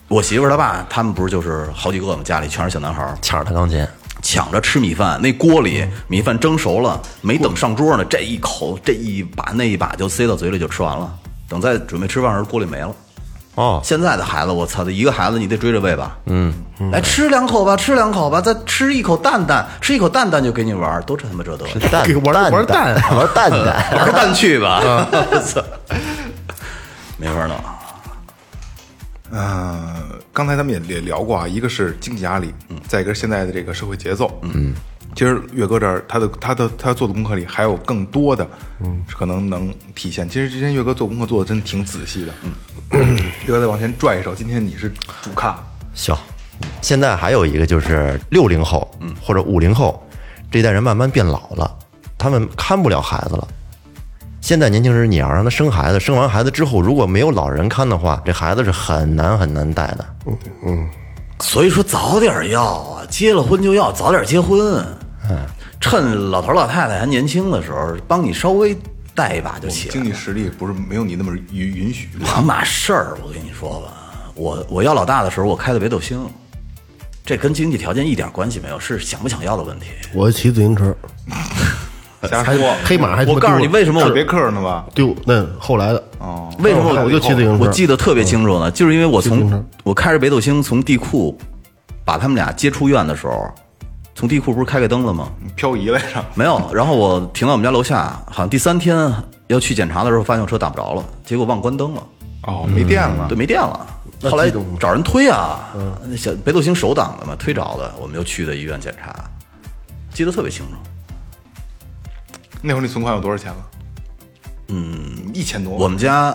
我媳妇儿她爸他们不是就是好几个嘛，家里全是小男孩儿，抢着弹钢琴，抢着吃米饭，那锅里米饭蒸熟了，没等上桌呢，这一口这一把那一把就塞到嘴里就吃完了。等再准备吃饭时，锅里没了。哦，现在的孩子，我操，这一个孩子你得追着喂吧，嗯，来吃两口吧，吃两口吧，再吃一口蛋蛋，吃一口蛋蛋就给你玩，都这他妈这德行，蛋给玩蛋玩蛋。玩蛋蛋，玩蛋去吧，我操，没法弄。呃，刚才咱们也也聊过啊，一个是经济压力，嗯。再一个是现在的这个社会节奏，嗯，其实岳哥这儿他的他的他做的功课里还有更多的，嗯，可能能体现。其实之前岳哥做功课做的真挺仔细的，嗯，岳哥再往前拽一手，今天你是主咖，行。现在还有一个就是六零后，嗯或者五零后这一代人慢慢变老了，他们看不了孩子了。现在年轻人，你要让他生孩子，生完孩子之后，如果没有老人看的话，这孩子是很难很难带的。嗯嗯所以说早点要啊，结了婚就要早点结婚，嗯，趁老头老太太还年轻的时候，帮你稍微带一把就起来了。经济实力不是没有你那么允允许，两码事儿，我跟你说吧，我我要老大的时候，我开的北斗星，这跟经济条件一点关系没有，是想不想要的问题。我骑自行车，还瞎说，黑马还我告诉你，为什么我是别克呢吧？丢？那后来的哦，为什么我就骑自行车？我记得特别清楚呢？就是因为我从我开着北斗星从地库把他们俩接出院的时候，从地库不是开开灯了吗？漂移来着，没有，然后我停到我们家楼下，好像第三天要去检查的时候，发现我车打不着了，结果忘关灯了，哦，没电了对，，没电了。后来找人推啊，那小北斗星手挡的嘛，推着的，我们又去的医院检查，记得特别清楚。那会儿你存款有多少钱了？嗯，一千多。我们家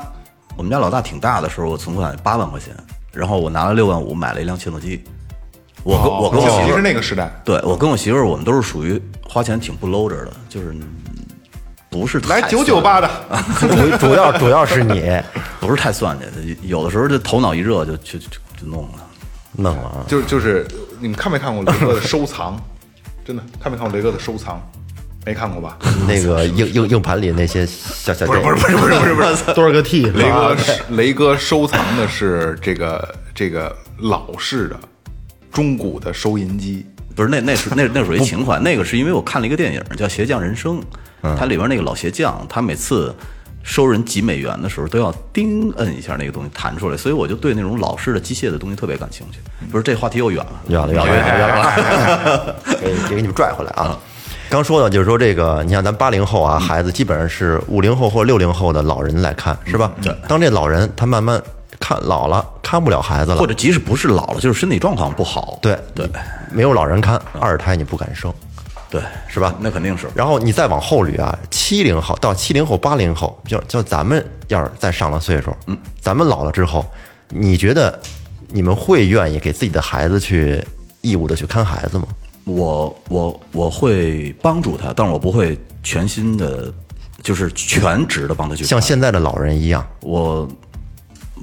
我们家老大挺大的时候，我存款八万块钱，然后我拿了六万五买了一辆切诺基。我跟、我跟我媳其实妇儿，那个时代，对我跟我媳妇儿，我们都是属于花钱挺不搂着的，就是不是来九九八的，主 主要主要是你不是太算计，有的时候就头脑一热就就就就弄了。弄了啊，就就是你们看没看过雷哥的收藏？真的看没看过雷哥的收藏？没看过吧？那个硬硬硬盘里那些小小不是不是不是不是不是 不是，多少个 T？雷哥是雷哥收藏的是这个这个老式的中古的收银机，不是那那是那那属于情怀，那个是因为我看了一个电影叫《鞋匠人生》，它里边那个老鞋匠，他每次收人几美元的时候都要叮摁一下那个东西弹出来，所以我就对那种老式的机械的东西特别感兴趣。不是这话题又远了，远了远了远了 给给给你们拽回来啊！刚说到就是说这个，你像咱八零后啊，孩子基本上是五零后或六零后的老人来看，是吧？对。当这老人他慢慢看看老了看不了孩子了，或者即使不是老了，就是身体状况不好。对对没有老人看，二胎你不敢生，对，是吧？那肯定是。然后你再往后捋啊，七零后到七零后、八零后，就就咱们要是再上了岁数，嗯，咱们老了之后，你觉得你们会愿意给自己的孩子去义务的去看孩子吗？我我我会帮助他，但是我不会全心的，就是全职的帮他去看。像现在的老人一样，我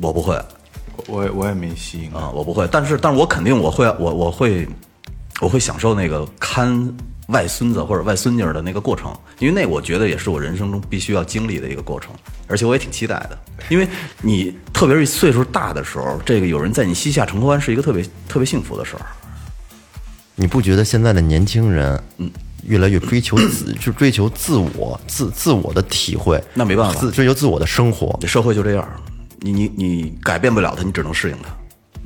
我不会。我也我也没吸引啊，我不会，但是但是我肯定我会我我会我会享受那个看外孙子或者外孙女儿的那个过程，因为那我觉得也是我人生中必须要经历的一个过程，而且我也挺期待的，因为你特别是岁数大的时候，这个有人在你膝下承欢是一个特别特别幸福的事儿。你不觉得现在的年轻人，嗯，越来越追求自，就 追求自我、自自我的体会，那没办法。自追求自我的生活。这社会就这样，你你你改变不了他，你只能适应他，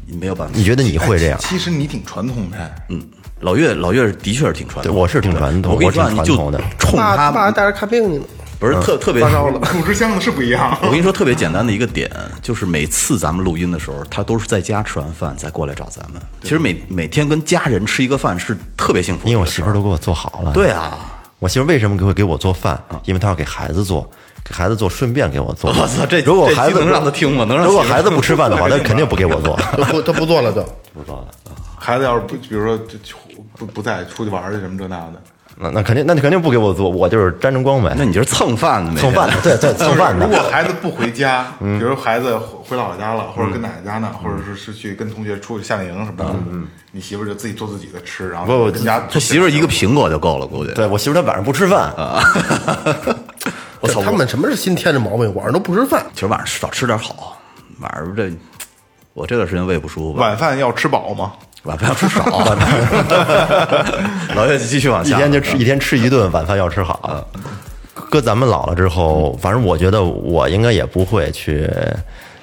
你没有办法。你觉得你会这样？其实你挺传统的，嗯，老岳老岳的确是挺传统我是挺传统我我跟你说啊，你就挺传统的冲爸他爸带着看病去了，不是特特别发烧了。主持箱子是不一样。我跟你说特别简单的一个点，就是每次咱们录音的时候，他都是在家吃完饭再过来找咱们。其实每每天跟家人吃一个饭是特别幸福。因为我媳妇儿都给我做好了。对啊，我媳妇儿为什么给会给我做饭？因为她要给孩子做，给孩子做，顺便给我做。我操这如果孩子能让他听吗能让如果孩子不吃饭的话，他肯定不给我做。他不他不做了就。孩子要是不，比如说不不在出去玩去什么这那的，那那肯定，那你肯定不给我做，我就是沾着光呗。那你就是蹭饭的，蹭饭的，对对，蹭饭如果。孩子不回家，比如孩子回姥姥家了，或者跟奶奶家呢，或者是是去跟同学出去夏令营什么的，你媳妇儿就自己做自己的吃，然后不不跟家他媳妇儿一个苹果就够了，估计。对我媳妇儿她晚上不吃饭，我操，他们什么是新添的毛病？晚上都不吃饭，其实晚上少吃点好，晚上这我这段时间胃不舒服，晚饭要吃饱吗？晚饭要吃少。老岳继续往下，一天就吃一天吃一顿，晚饭要吃好。搁咱们老了之后，反正我觉得我应该也不会去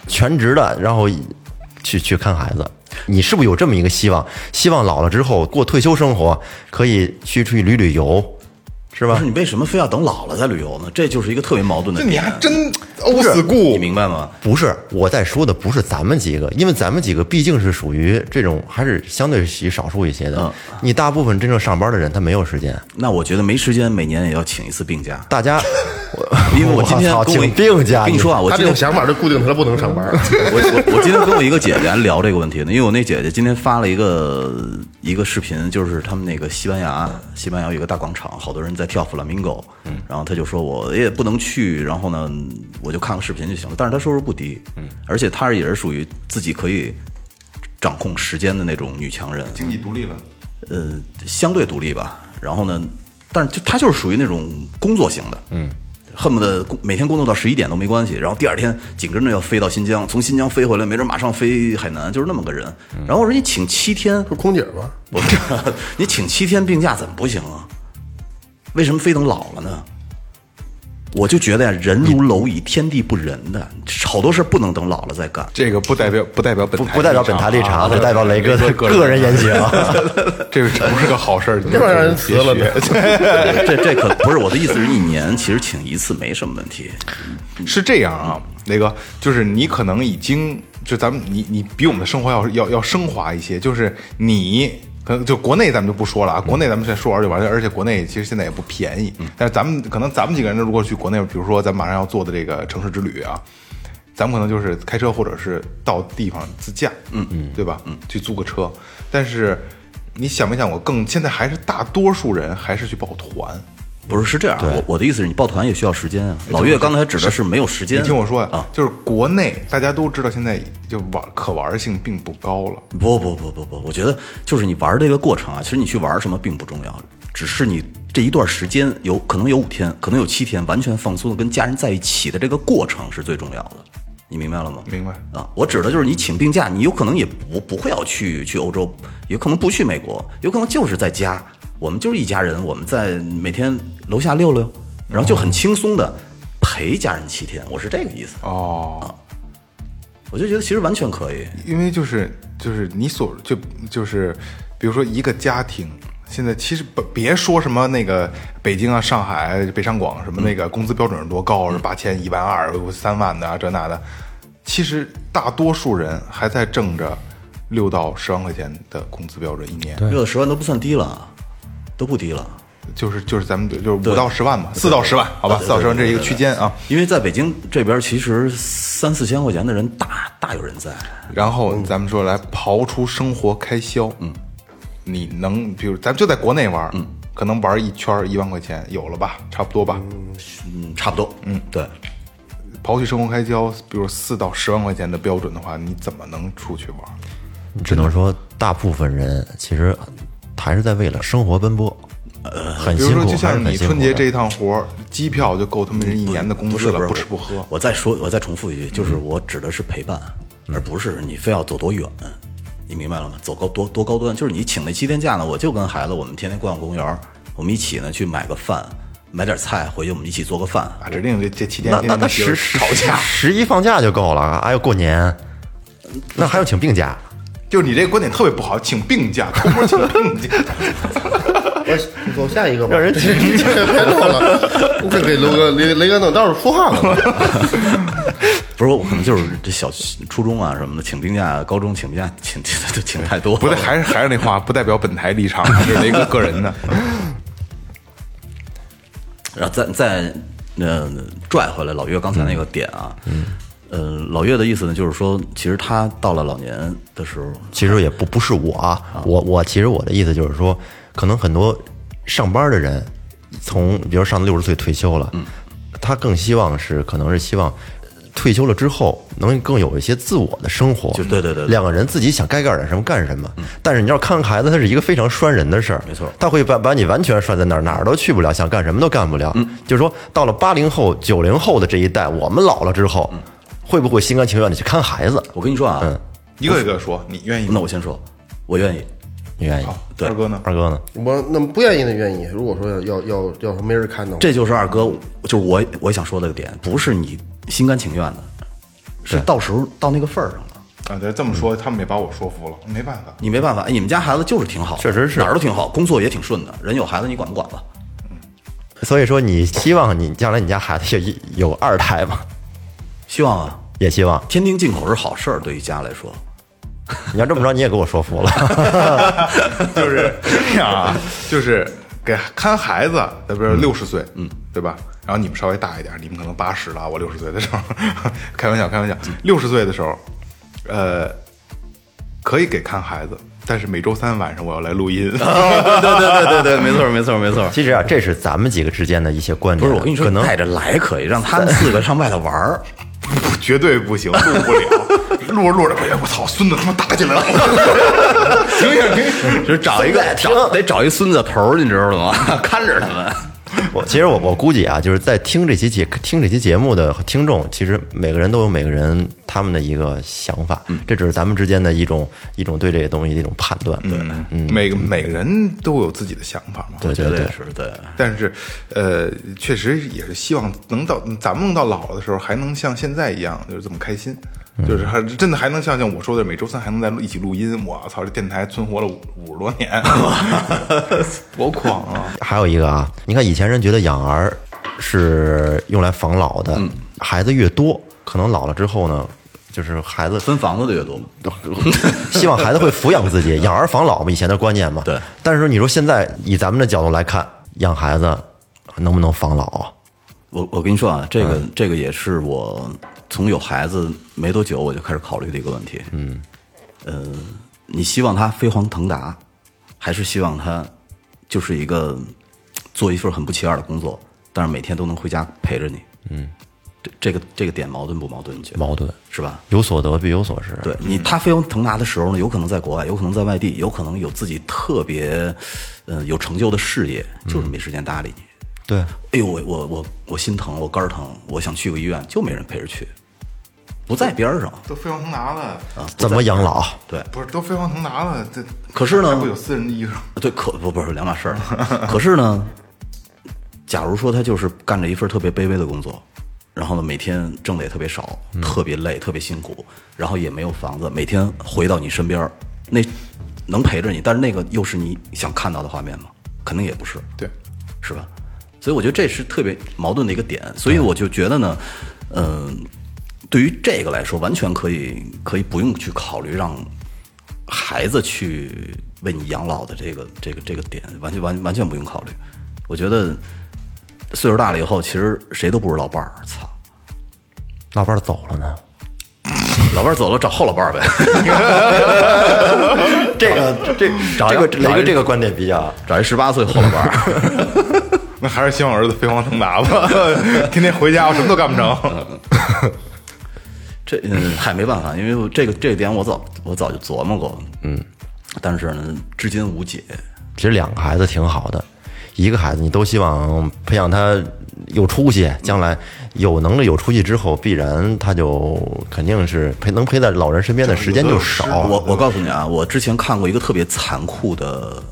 全职的，然后去去看孩子。你是不是有这么一个希望？希望老了之后过退休生活，可以去出去旅旅游，是吧不是？你为什么非要等老了再旅游呢？这就是一个特别矛盾的点。这你还真欧死你，明白吗？不是，我在说的不是咱们几个，因为咱们几个毕竟是属于这种还是相对于少数一些的。你大部分真正上班的人，他没有时间。那我觉得没时间，每年也要请一次病假。大家，因为我今天我请病假，跟你说啊，我他今天这种想法就固定他不能上班。我我我今天跟我一个姐姐还聊这个问题呢，因为我那姐姐今天发了一个一个视频，就是他们那个西班牙，西班牙有一个大广场，好多人在跳 flamingo，嗯，然后他就说我也不能去，然后呢，我就看个视频就行了。但是他收入不低，嗯，而且她也是属于自己可以掌控时间的那种女强人，经济独立了，呃，相对独立吧。然后呢，但是就她就是属于那种工作型的，嗯，恨不得工每天工作到十一点都没关系。然后第二天紧跟着要飞到新疆，从新疆飞回来，没准马上飞海南，就是那么个人。然后我说你请七天，不是空姐吗？不是你请七天病假怎么不行啊？为什么非等老了呢？我就觉得呀，人如蝼蚁，天地不仁的，好多事儿不能等老了再干。这个不代表不代表本台不不代表本台立场，啊只代表雷哥的个人言行。这个不是个好事儿，这让人辞了别学这 这可不是我的意思，是一年其实请一次没什么问题。是这样啊，雷哥，就是你可能已经就咱们你你比我们的生活要要要升华一些，就是你可能就国内咱们就不说了啊，国内咱们现在说玩就玩，而且国内其实现在也不便宜，但是咱们可能咱们几个人如果去国内，比如说咱马上要做的这个城市之旅啊。咱们可能就是开车，或者是到地方自驾，嗯嗯，对吧？嗯，去租个车。但是你想没想过更，现在还是大多数人还是去报团。不是是这样，我我的意思是你抱团也需要时间啊。老岳刚才指的是没有时间，你听我说呀，啊，就是国内大家都知道，现在就玩可玩性并不高了。不不不不不，我觉得就是你玩这个过程啊，其实你去玩什么并不重要，只是你这一段时间有可能有五天，可能有七天，完全放松的跟家人在一起的这个过程是最重要的。你明白了吗？明白啊，我指的就是你请病假，你有可能也不不会要去去欧洲，有可能不去美国，有可能就是在家，我们就是一家人，我们在每天楼下溜溜，然后就很轻松的陪家人七天，我是这个意思。哦，我就觉得其实完全可以。因为就是就是你所就就是，比如说一个家庭，现在其实不别说什么那个北京啊、上海、北上广什么那个工资标准是多高，是八千、一万二、三万的啊这那的，其实大多数人还在挣着六到十万块钱的工资标准一年，六到十万都不算低了，都不低了。就是就是咱们就是五到十万嘛，四到十万，好吧，四到十万这一个区间啊。因为在北京这边，其实三四千块钱的人大大有人在。然后咱们说来刨出生活开销，嗯，你能比如咱就在国内玩，嗯，可能玩一圈儿一万块钱有了吧，差不多吧。嗯，差不多。嗯，对。刨去生活开销，比如四到十万块钱的标准的话，你怎么能出去玩？只能说大部分人其实还是在为了生活奔波，呃，很比如说，辛苦，就像你还是很辛苦的春节这一趟活儿，机票就够他们人一年的工资了，不是不是不吃不喝。我再说，我再重复一句，就是我指的是陪伴，而不是你非要走多远。你明白了吗？走高多多高端，就是你请那七天假呢，我就跟孩子，我们天天逛逛公园儿，我们一起呢去买个饭，买点菜回去，我们一起做个饭。啊，指定这这七天那那那天天跟媳妇十儿吵架，十一放假就够了，还有过年，那还要请病假。就是你这个观点特别不好，请病假，偷摸请病假。我走下一个吧，让人别弄了，这给雷哥雷雷哥弄到时候出汗了。不是我可能就是这小初中啊什么的，请病假，高中请病假请请请 请太多。不对，还是还是那话，不代表本台立场，这是雷哥个人的。然后再再呃拽回来老岳刚才那个点啊，嗯，呃，老岳的意思呢，就是说，其实他到了老年的时候，其实也不不是我啊，我我其实我的意思就是说，可能很多上班的人，从比如上六十岁退休了，他更希望是可能是希望退休了之后能更有一些自我的生活，就对对对对两个人自己想该干点什么干什么。但是你要看孩子，他是一个非常拴人的事儿，没错他会把把你完全拴在那儿，哪儿都去不了，想干什么都干不了。就是说，到了八零后、九零后的这一代，我们老了之后，会不会心甘情愿的去看孩子？我跟你说啊，嗯一个一个说，你愿意吗？那我先说，我愿意。你愿意？对二哥呢？二哥呢？我那么不愿意的愿意，如果说要要要要没人看到，这就是二哥，就是我我想说的个点，不是你心甘情愿的，是到时候到那个份儿上了，啊，对，这么说他们也把我说服了，没办法。你没办法。哎，你们家孩子就是挺好，确实是哪儿都挺好，工作也挺顺的，人有孩子你管不管吧？所以说，你希望你将来你家孩子有有二胎吗？希望啊，也希望。天津进口是好事儿，对于家来说。你要这么着，你也给我说服了。就是这样啊，就是给看孩子，比如六十岁，嗯，对吧？然后你们稍微大一点，你们可能八十了，我六十岁的时候，开玩笑，开玩笑，六十岁的时候，呃，可以给看孩子，但是每周三晚上我要来录音。对对对对对，没错没错没错。其实啊，这是咱们几个之间的一些观点。不是我跟你说，可能带着来可以，让他们四个上外头玩儿。绝对不行，录不了，录着录着，哎呀，我操，孙子他妈打起来了！停一下，停一下。就是找一个找得找一孙子头儿，你知道吗？看着他们。我其实我我估计啊，就是在听这期节听这期节目的听众，其实每个人都有每个人他们的一个想法，这只是咱们之间的一种一种对这个东西的一种判断。对，嗯，每个每个人都有自己的想法嘛。对对对绝对，是对。但是，呃，确实也是希望能到咱们到老的时候，还能像现在一样，就是这么开心，就是还真的还能像像我说的，每周三还能在一起录音。我操，这电台存活了五五十多年，多狂啊！还有一个啊，你看以前人觉得养儿是用来防老的，孩子越多，可能老了之后呢，就是孩子分房子的越多嘛。希望孩子会抚养自己，养儿防老嘛，以前的观念嘛。对。但是说你说现在以咱们的角度来看，养孩子能不能防老啊？我我跟你说啊，这个、这个也是我从有孩子没多久我就开始考虑的一个问题。嗯，呃，你希望他飞黄腾达，还是希望他就是一个做一份很不起眼的工作，但是每天都能回家陪着你？嗯，这这个这个点矛盾不矛盾？你觉得矛盾是吧？有所得必有所失。对你，他飞黄腾达的时候呢，有可能在国外，有可能在外地，有可能有自己特别，呃，有成就的事业，就是没时间搭理你。对，哎呦，我我我我心疼，我肝儿疼，我想去个医院，就没人陪着去，不在边儿上。都飞黄腾达了啊，怎么养老？对，不是都飞黄腾达了，这可是呢还不有私人的医生？对，可不不是两码事儿。可是呢，假如说他就是干着一份特别卑微的工作，然后呢，每天挣的也特别少，特别累，特别辛苦，然后也没有房子，每天回到你身边儿，那能陪着你，但是那个又是你想看到的画面吗？肯定也不是。对，是吧？所以我觉得这是特别矛盾的一个点，所以我就觉得呢，嗯、对于这个来说，完全可以可以不用去考虑让孩子去为你养老的这个这个这个点，完全完完全不用考虑。我觉得岁数大了以后，其实谁都不是老伴儿。操，老伴儿走了呢，老伴儿走了找后老伴儿呗。这个这找一这个找一雷哥这个观点比较，找一十八岁后老伴儿。那还是希望儿子飞黄腾达吧，天天回家我什么都干不成。这嗯，还没办法，因为我这个这个点我早我早就琢磨过，嗯，但是呢，至今无解。其实两个孩子挺好的，一个孩子你都希望培养他有出息，将来有能力有出息之后，必然他就肯定是陪能陪在老人身边的时间就少。我我告诉你啊，我之前看过一个特别残酷的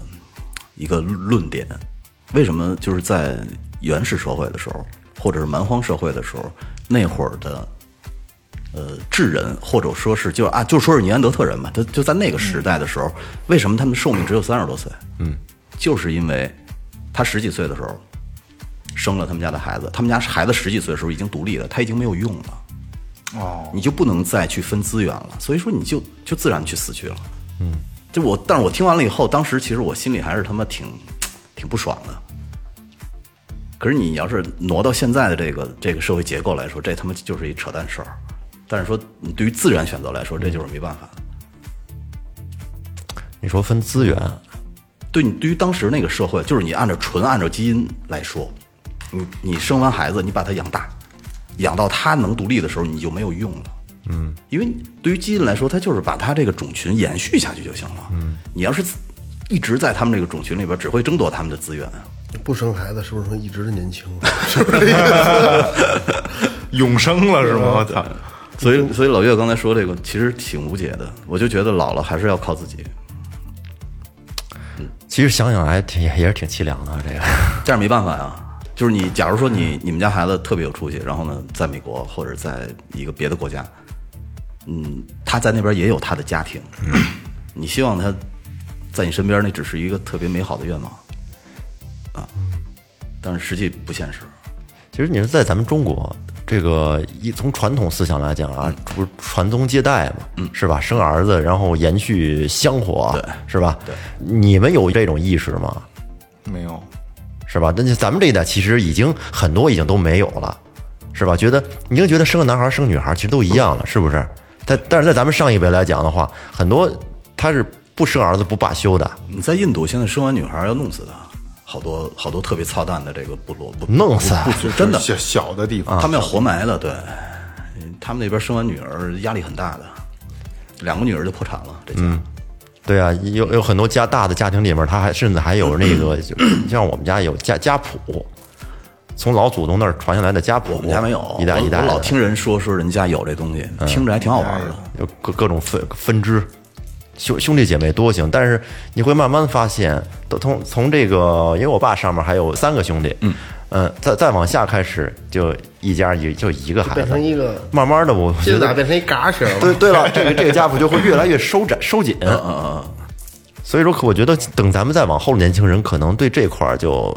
一个论点，为什么就是在原始社会的时候，或者是蛮荒社会的时候，那会儿的呃智人，或者说是就啊，就说是尼安德特人吧，他就在那个时代的时候，为什么他们寿命只有三十多岁？嗯，就是因为他十几岁的时候生了他们家的孩子，他们家孩子十几岁的时候已经独立了，他已经没有用了。哦，你就不能再去分资源了，所以说你就就自然去死去了。嗯，就我，但是我听完了以后，当时其实我心里还是他妈挺挺不爽的。可是你要是挪到现在的这个这个社会结构来说，这他妈就是一扯淡事儿。但是说你对于自然选择来说，这就是没办法。你说分资源，对你对于当时那个社会，就是你按照纯按照基因来说，你你生完孩子，你把他养大，养到他能独立的时候，你就没有用了。嗯，因为对于基因来说，它就是把它这个种群延续下去就行了。嗯，你要是一直在他们这个种群里边，只会争夺他们的资源。不生孩子是不是说一直的年轻？是不是永生了是吗？我操！所以，所以老岳刚才说这个其实挺无解的。我就觉得老了还是要靠自己，其实想想还挺也是挺凄凉的。这个但是没办法呀。就是你，假如说你你们家孩子特别有出息，然后呢，在美国或者在一个别的国家，嗯，他在那边也有他的家庭，你希望他在你身边，那只是一个特别美好的愿望啊，但是实际不现实。其实你说在咱们中国，这个一从传统思想来讲啊，不是传宗接代嘛，是吧？生儿子，然后延续香火，对是吧？对，你们有这种意识吗？没有，是吧？但是咱们这一代其实已经很多已经都没有了，是吧？觉得你就觉得生个男孩生女孩其实都一样了，是不是？但但是在咱们上一辈来讲的话，很多他是不生儿子不罢休的，你在印度现在生完女孩要弄死她，好多好多特别操蛋的这个部落，不弄死不不真的，小小的地方，他们要活埋了，对，他们那边生完女儿压力很大的，两个女儿就破产了，这家。对啊，有有很多家大的家庭里面，他还甚至还有 那个，就像我们家有家家谱，从老祖宗那儿传下来的家谱，我们家没有，一代一代老听人说说人家有这东西，听着还挺好玩的。有各各种分分支，兄兄弟姐妹多行，但是你会慢慢发现，都从从这个，因为我爸上面还有三个兄弟，嗯再再往下开始就一家一就一个孩子变成，一个，慢慢的我觉得，变成一嘎型了？对对了，这个这个家谱就会越来越收窄收紧，嗯嗯，所以说，可我觉得等咱们再往后的年轻人，可能对这块儿就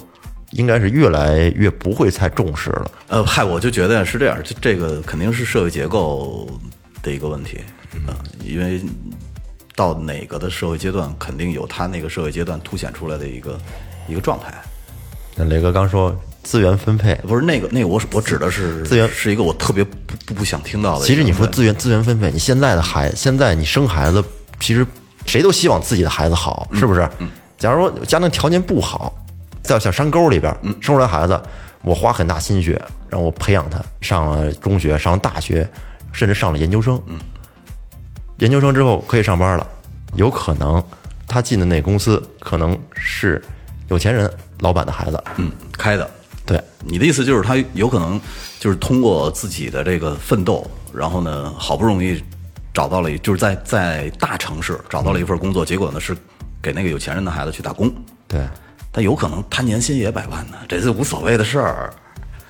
应该是越来越不会太重视了。呃，嗨，我就觉得是这样，这这个肯定是社会结构的一个问题，嗯，因为到哪个的社会阶段，肯定有他那个社会阶段凸显出来的一个一个状态。那雷哥刚说资源分配，不是那个那个我，我指的是资源是一个我特别不不不想听到的。其实你说资源资源分配，你现在的孩，现在你生孩子，其实谁都希望自己的孩子好，是不是？假如说家庭条件不好，在小山沟里边生出来孩子，我花很大心血让我培养他，上了中学，上了大学，甚至上了研究生。研究生之后可以上班了，有可能他进的那公司可能是有钱人老板的孩子。嗯开的。对，你的意思就是他有可能就是通过自己的这个奋斗，然后呢，好不容易找到了，就是在在大城市找到了一份工作，结果呢是给那个有钱人的孩子去打工。对，他有可能他年薪也百万呢，这是无所谓的事儿。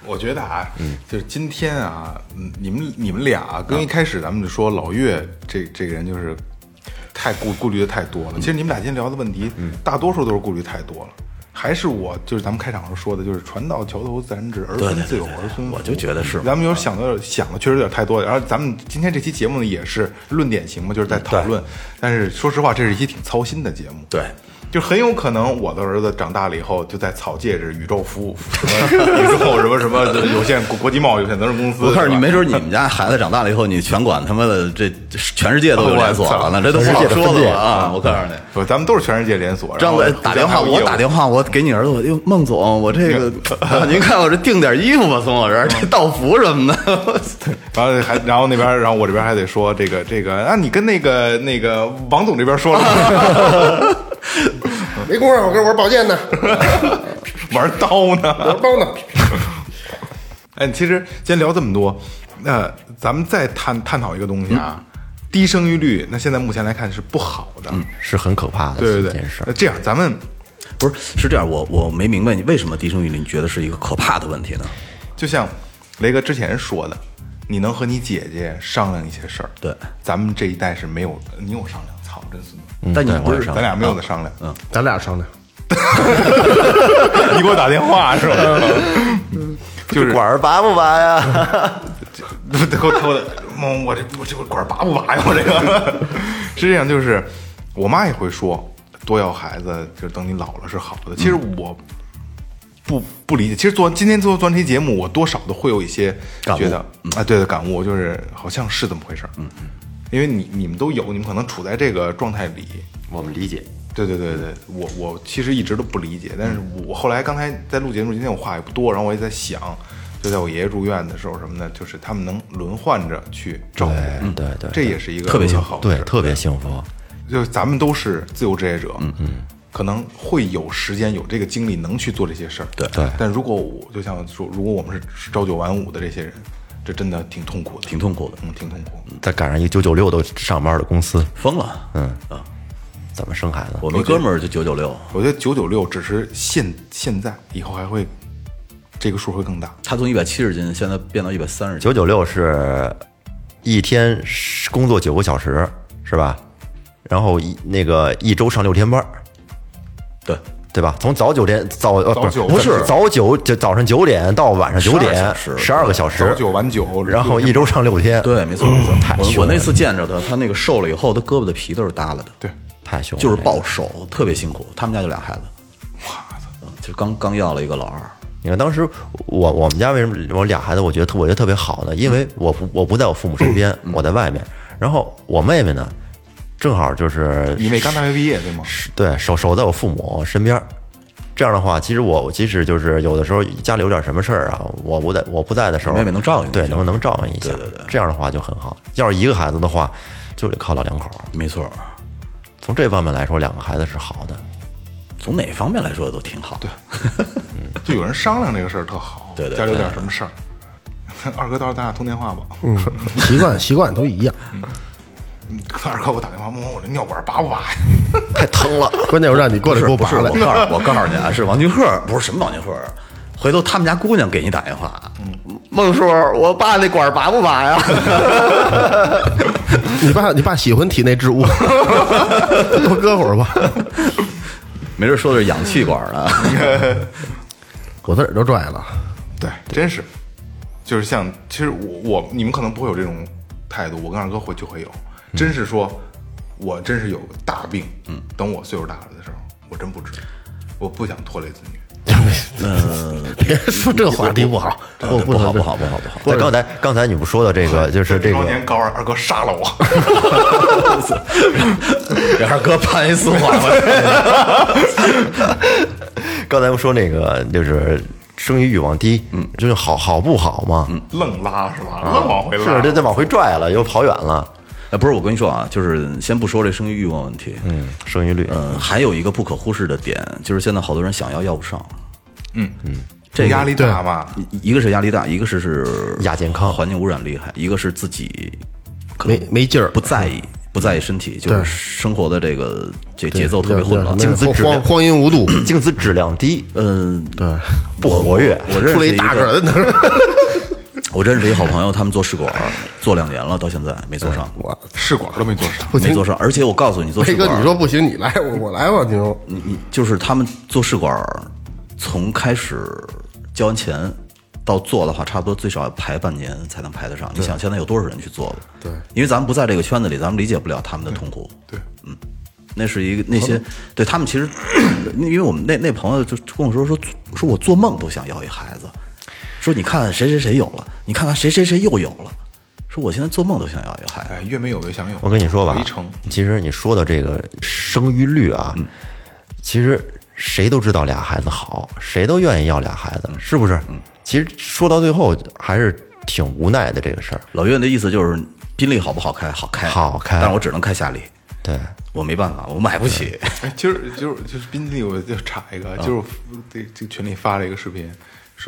我觉得啊，嗯就是今天啊，嗯你们你们俩啊跟一开始咱们就说老岳这这个人就是太顾顾虑的太多了。其实你们俩今天聊的问题，大多数都是顾虑太多了。还是我就是咱们开场时候说的，就是船到桥头自然直，儿孙自有儿孙福。我就觉得是咱们有想的想的确实有点太多了。然后咱们今天这期节目呢，也是论点型嘛，就是在讨论。但是说实话，这是一期挺操心的节目。对，就很有可能我的儿子长大了以后，就在草戒指宇宙服务宇宙什么什么有限国国际贸易有限责任公司。我告诉你，没准你们家孩子长大了以后，你全管他妈的这这全世界都有连锁了那，这都不好说的了啊！我告诉你。不，咱们都是全世界连锁。这样子然后打电话，我打电话，我给你儿子，我哟，孟总，我这个，啊您看我这订点衣服吧，宋老师这道服什么的，然后还然后那边，然后我这边还得说这个这个啊，你跟那个那个王总这边说了吗，没工夫，我跟我玩宝剑呢，玩刀呢。玩刀呢。哎，其实今天聊这么多，那咱们再探探讨一个东西啊，低生育率，那现在目前来看是不好的，是很可怕的对对对一件事。那这样，咱们不是是这样，我我没明白你为什么低生育率你觉得是一个可怕的问题呢？就像雷哥之前说的，你能和你姐姐商量一些事儿，对，咱们这一代是没有，你有商量，操，真孙子，但你不是咱俩没有的商量，嗯，咱俩商量，你给我打电话是吧？就是管儿拔不拔呀？我 偷偷的，我我这我这管拔不拔呀？我这个。是这样，就是我妈也会说，多要孩子，就是等你老了是好的。其实我不不理解，其实做今天做做这期节目，我多少都会有一些感觉得啊，对的感悟，就是好像是这么回事嗯嗯，因为你你们都有，你们可能处在这个状态里，我们理解。对对对对，我我其实一直都不理解，但是我后来刚才在录节目，今天我话也不多，然后我也在想，就在我爷爷住院的时候什么的，就是他们能轮换着去照顾。我，对对对。这也是一个特别幸福对，特别幸福。就是咱们都是自由职业者，嗯嗯，可能会有时间有这个精力能去做这些事儿，对。对但如果我就像说，如果我们是是朝九晚五的这些人，这真的挺痛苦的，挺痛苦的，嗯，挺痛苦。再赶上一九九六都上班的公司，疯了。嗯啊，怎么生孩子？我们哥们儿就九九六，我觉得九九六只是现现在，以后还会这个数会更大。他从一百七十斤现在变到一百三十斤，九九六是一天工作九个小时，是吧？然后一那个一周上六天班儿，对，对吧？从早九点早呃不是早九不是早九就早上九点到晚上九点，十二个小时，早九晚九，然后一周上六天，对，没错没错。太凶了我我那次见着他，他那个瘦了以后，他胳膊的皮都是耷拉的，对，太凶了，就是这个暴瘦，特别辛苦。他们家就俩孩子，嗯就刚刚要了一个老二，你看当时我我们家为什么我俩孩子，我觉得特我觉得特别好呢？因为我不我不在我父母身边，我在外面，然后我妹妹呢，正好就是你妹刚大学毕业对吗？对，守守在我父母身边。这样的话，其实我即使就是有的时候家里有点什么事儿啊，我不在我不在的时候，妹妹能照应对，能能照应一下。对对对这样的话就很好。要是一个孩子的话，就得靠老两口。没错。从这方面来说，两个孩子是好的。从哪方面来说都挺好。对，就有人商量这个事儿特好，对对家里有点什么事儿，二哥到时候咱俩通电话吧。嗯，习惯习惯都一样。二哥，我打电话，摸摸我这尿管拔不拔呀？太疼了，关键我让你过来给我，拔了我。告诉我告诉你啊，是王俊赫，不是什么王俊赫。回头他们家姑娘给你打电话，孟叔，我爸那管拔不拔呀？你爸你爸喜欢体内置物，多搁会儿吧。没准说的是氧气管呢。我自个儿都拽了。对，真是，就是像，其实我我你们可能不会有这种态度，我跟二哥会就会有，真是说，我真是有个大病，嗯，等我岁数大了的时候，我真不治，我不想拖累子女。嗯 别说这话题不好，不不好不不好不好不好。那刚才刚才你不说的这个，就是这多个 年高二，二哥杀了我，给二哥判一死缓刚才不说那个就是生育欲望低，嗯，就是好好不好嘛，嗯，愣拉是吧？愣往回拉，是这这往回拽了，又跑远了，哎，不是，我跟你说啊，就是先不说这生育欲望问题，嗯，生育率，嗯，还有一个不可忽视的点，就是现在好多人想要要不上，嗯嗯，这个压力大嘛，一一个是压力大，一个是是亚健康环境污染厉害，一个是自己可没没劲儿不在意不在意身体，就是生活的这个这节奏特别混乱。精子质量荒荒淫无度，精子质量低，嗯，对，不活跃，我认出了一识一个，大个儿的，我认识一好朋友，他们做试管儿做两年了，到现在没做上，我试管都没做上，没做，上。而且我告诉你，做试管儿，你说不行，你来，我我来吧，你说你你就是他们做试管儿，从开始交完钱到做的话，差不多最少要排半年才能排得上。你想现在有多少人去做的？对，因为咱们不在这个圈子里，咱们理解不了他们的痛苦。对，嗯那是一个那些对他们其实，因为我们那那朋友就跟我说说说我做梦都想要一孩子，说你看看谁谁谁有了，你看看谁谁谁又有了，说我现在做梦都想要一个孩子。哎，越没有越想有。我跟你说吧，其实你说的这个生育率啊，其实谁都知道俩孩子好，谁都愿意要俩孩子，是不是？其实说到最后还是挺无奈的这个事儿。老岳的意思就是宾利好不好开？好开，好开但是我只能开夏利，对，我没办法，我买不起。哎，今儿就是就是宾利，我就插一个，就是这这群里发了一个视频，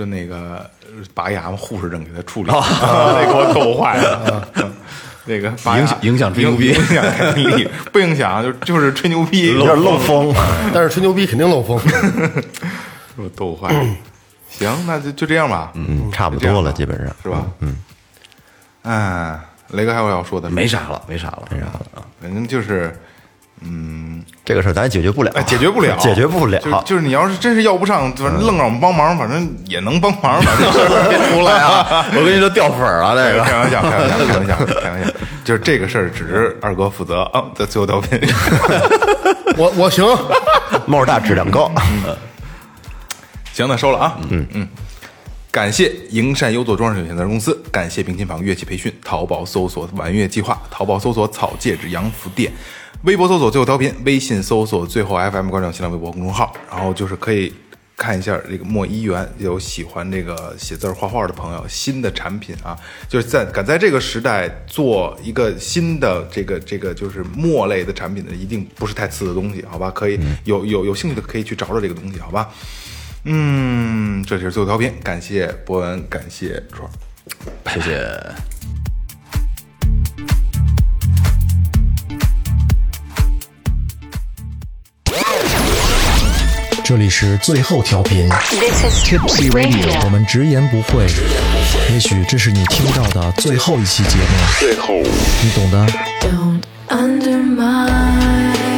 说那个呃拔牙嘛，护士正给他处理，那给我逗坏了。嗯 那个拔影响影响吹牛逼影影响 不影响，就就是吹牛逼，有点漏风。但是吹牛逼肯定漏风。给我逗坏了。行，那就就这样吧，嗯，差不多了，基本上是吧？嗯，哎，雷哥还有要说的没啥了，没啥了，没啥了啊。反正就是这个事儿咱也解决不了，哎，解决不了，解决不了。就是就是你要是真是要不上，反正愣让我们帮忙，反正也能帮忙，反正别出来啊！我跟你说掉粉儿了，这个。开玩笑，开玩笑，开玩笑，开玩笑，就是这个事儿只是二哥负责啊，在最后调频。我我行，帽儿大质量高，行，那收了啊。嗯。嗯，感谢营山优作装饰有限责任公司，感谢平琴坊乐器培训，淘宝搜索“玩乐计划”，淘宝搜索“草戒指洋服店”，微博搜索“最后调频”，微信搜索“最后 FM”，关注新浪微博公众号，然后就是可以。看一下这个墨一元有喜欢这个写字画画的朋友，新的产品啊，就是在赶在这个时代做一个新的这个这个就是墨类的产品的，一定不是太次的东西，好吧？可以有有有兴趣的可以去找找这个东西，好吧？嗯，这就是最后调频，感谢博文，感谢川儿。谢谢。这里是最后调频。Tipsy radio 我们直言不讳也许这是你听到的最后一期节目。最后。你懂的。Don't undermine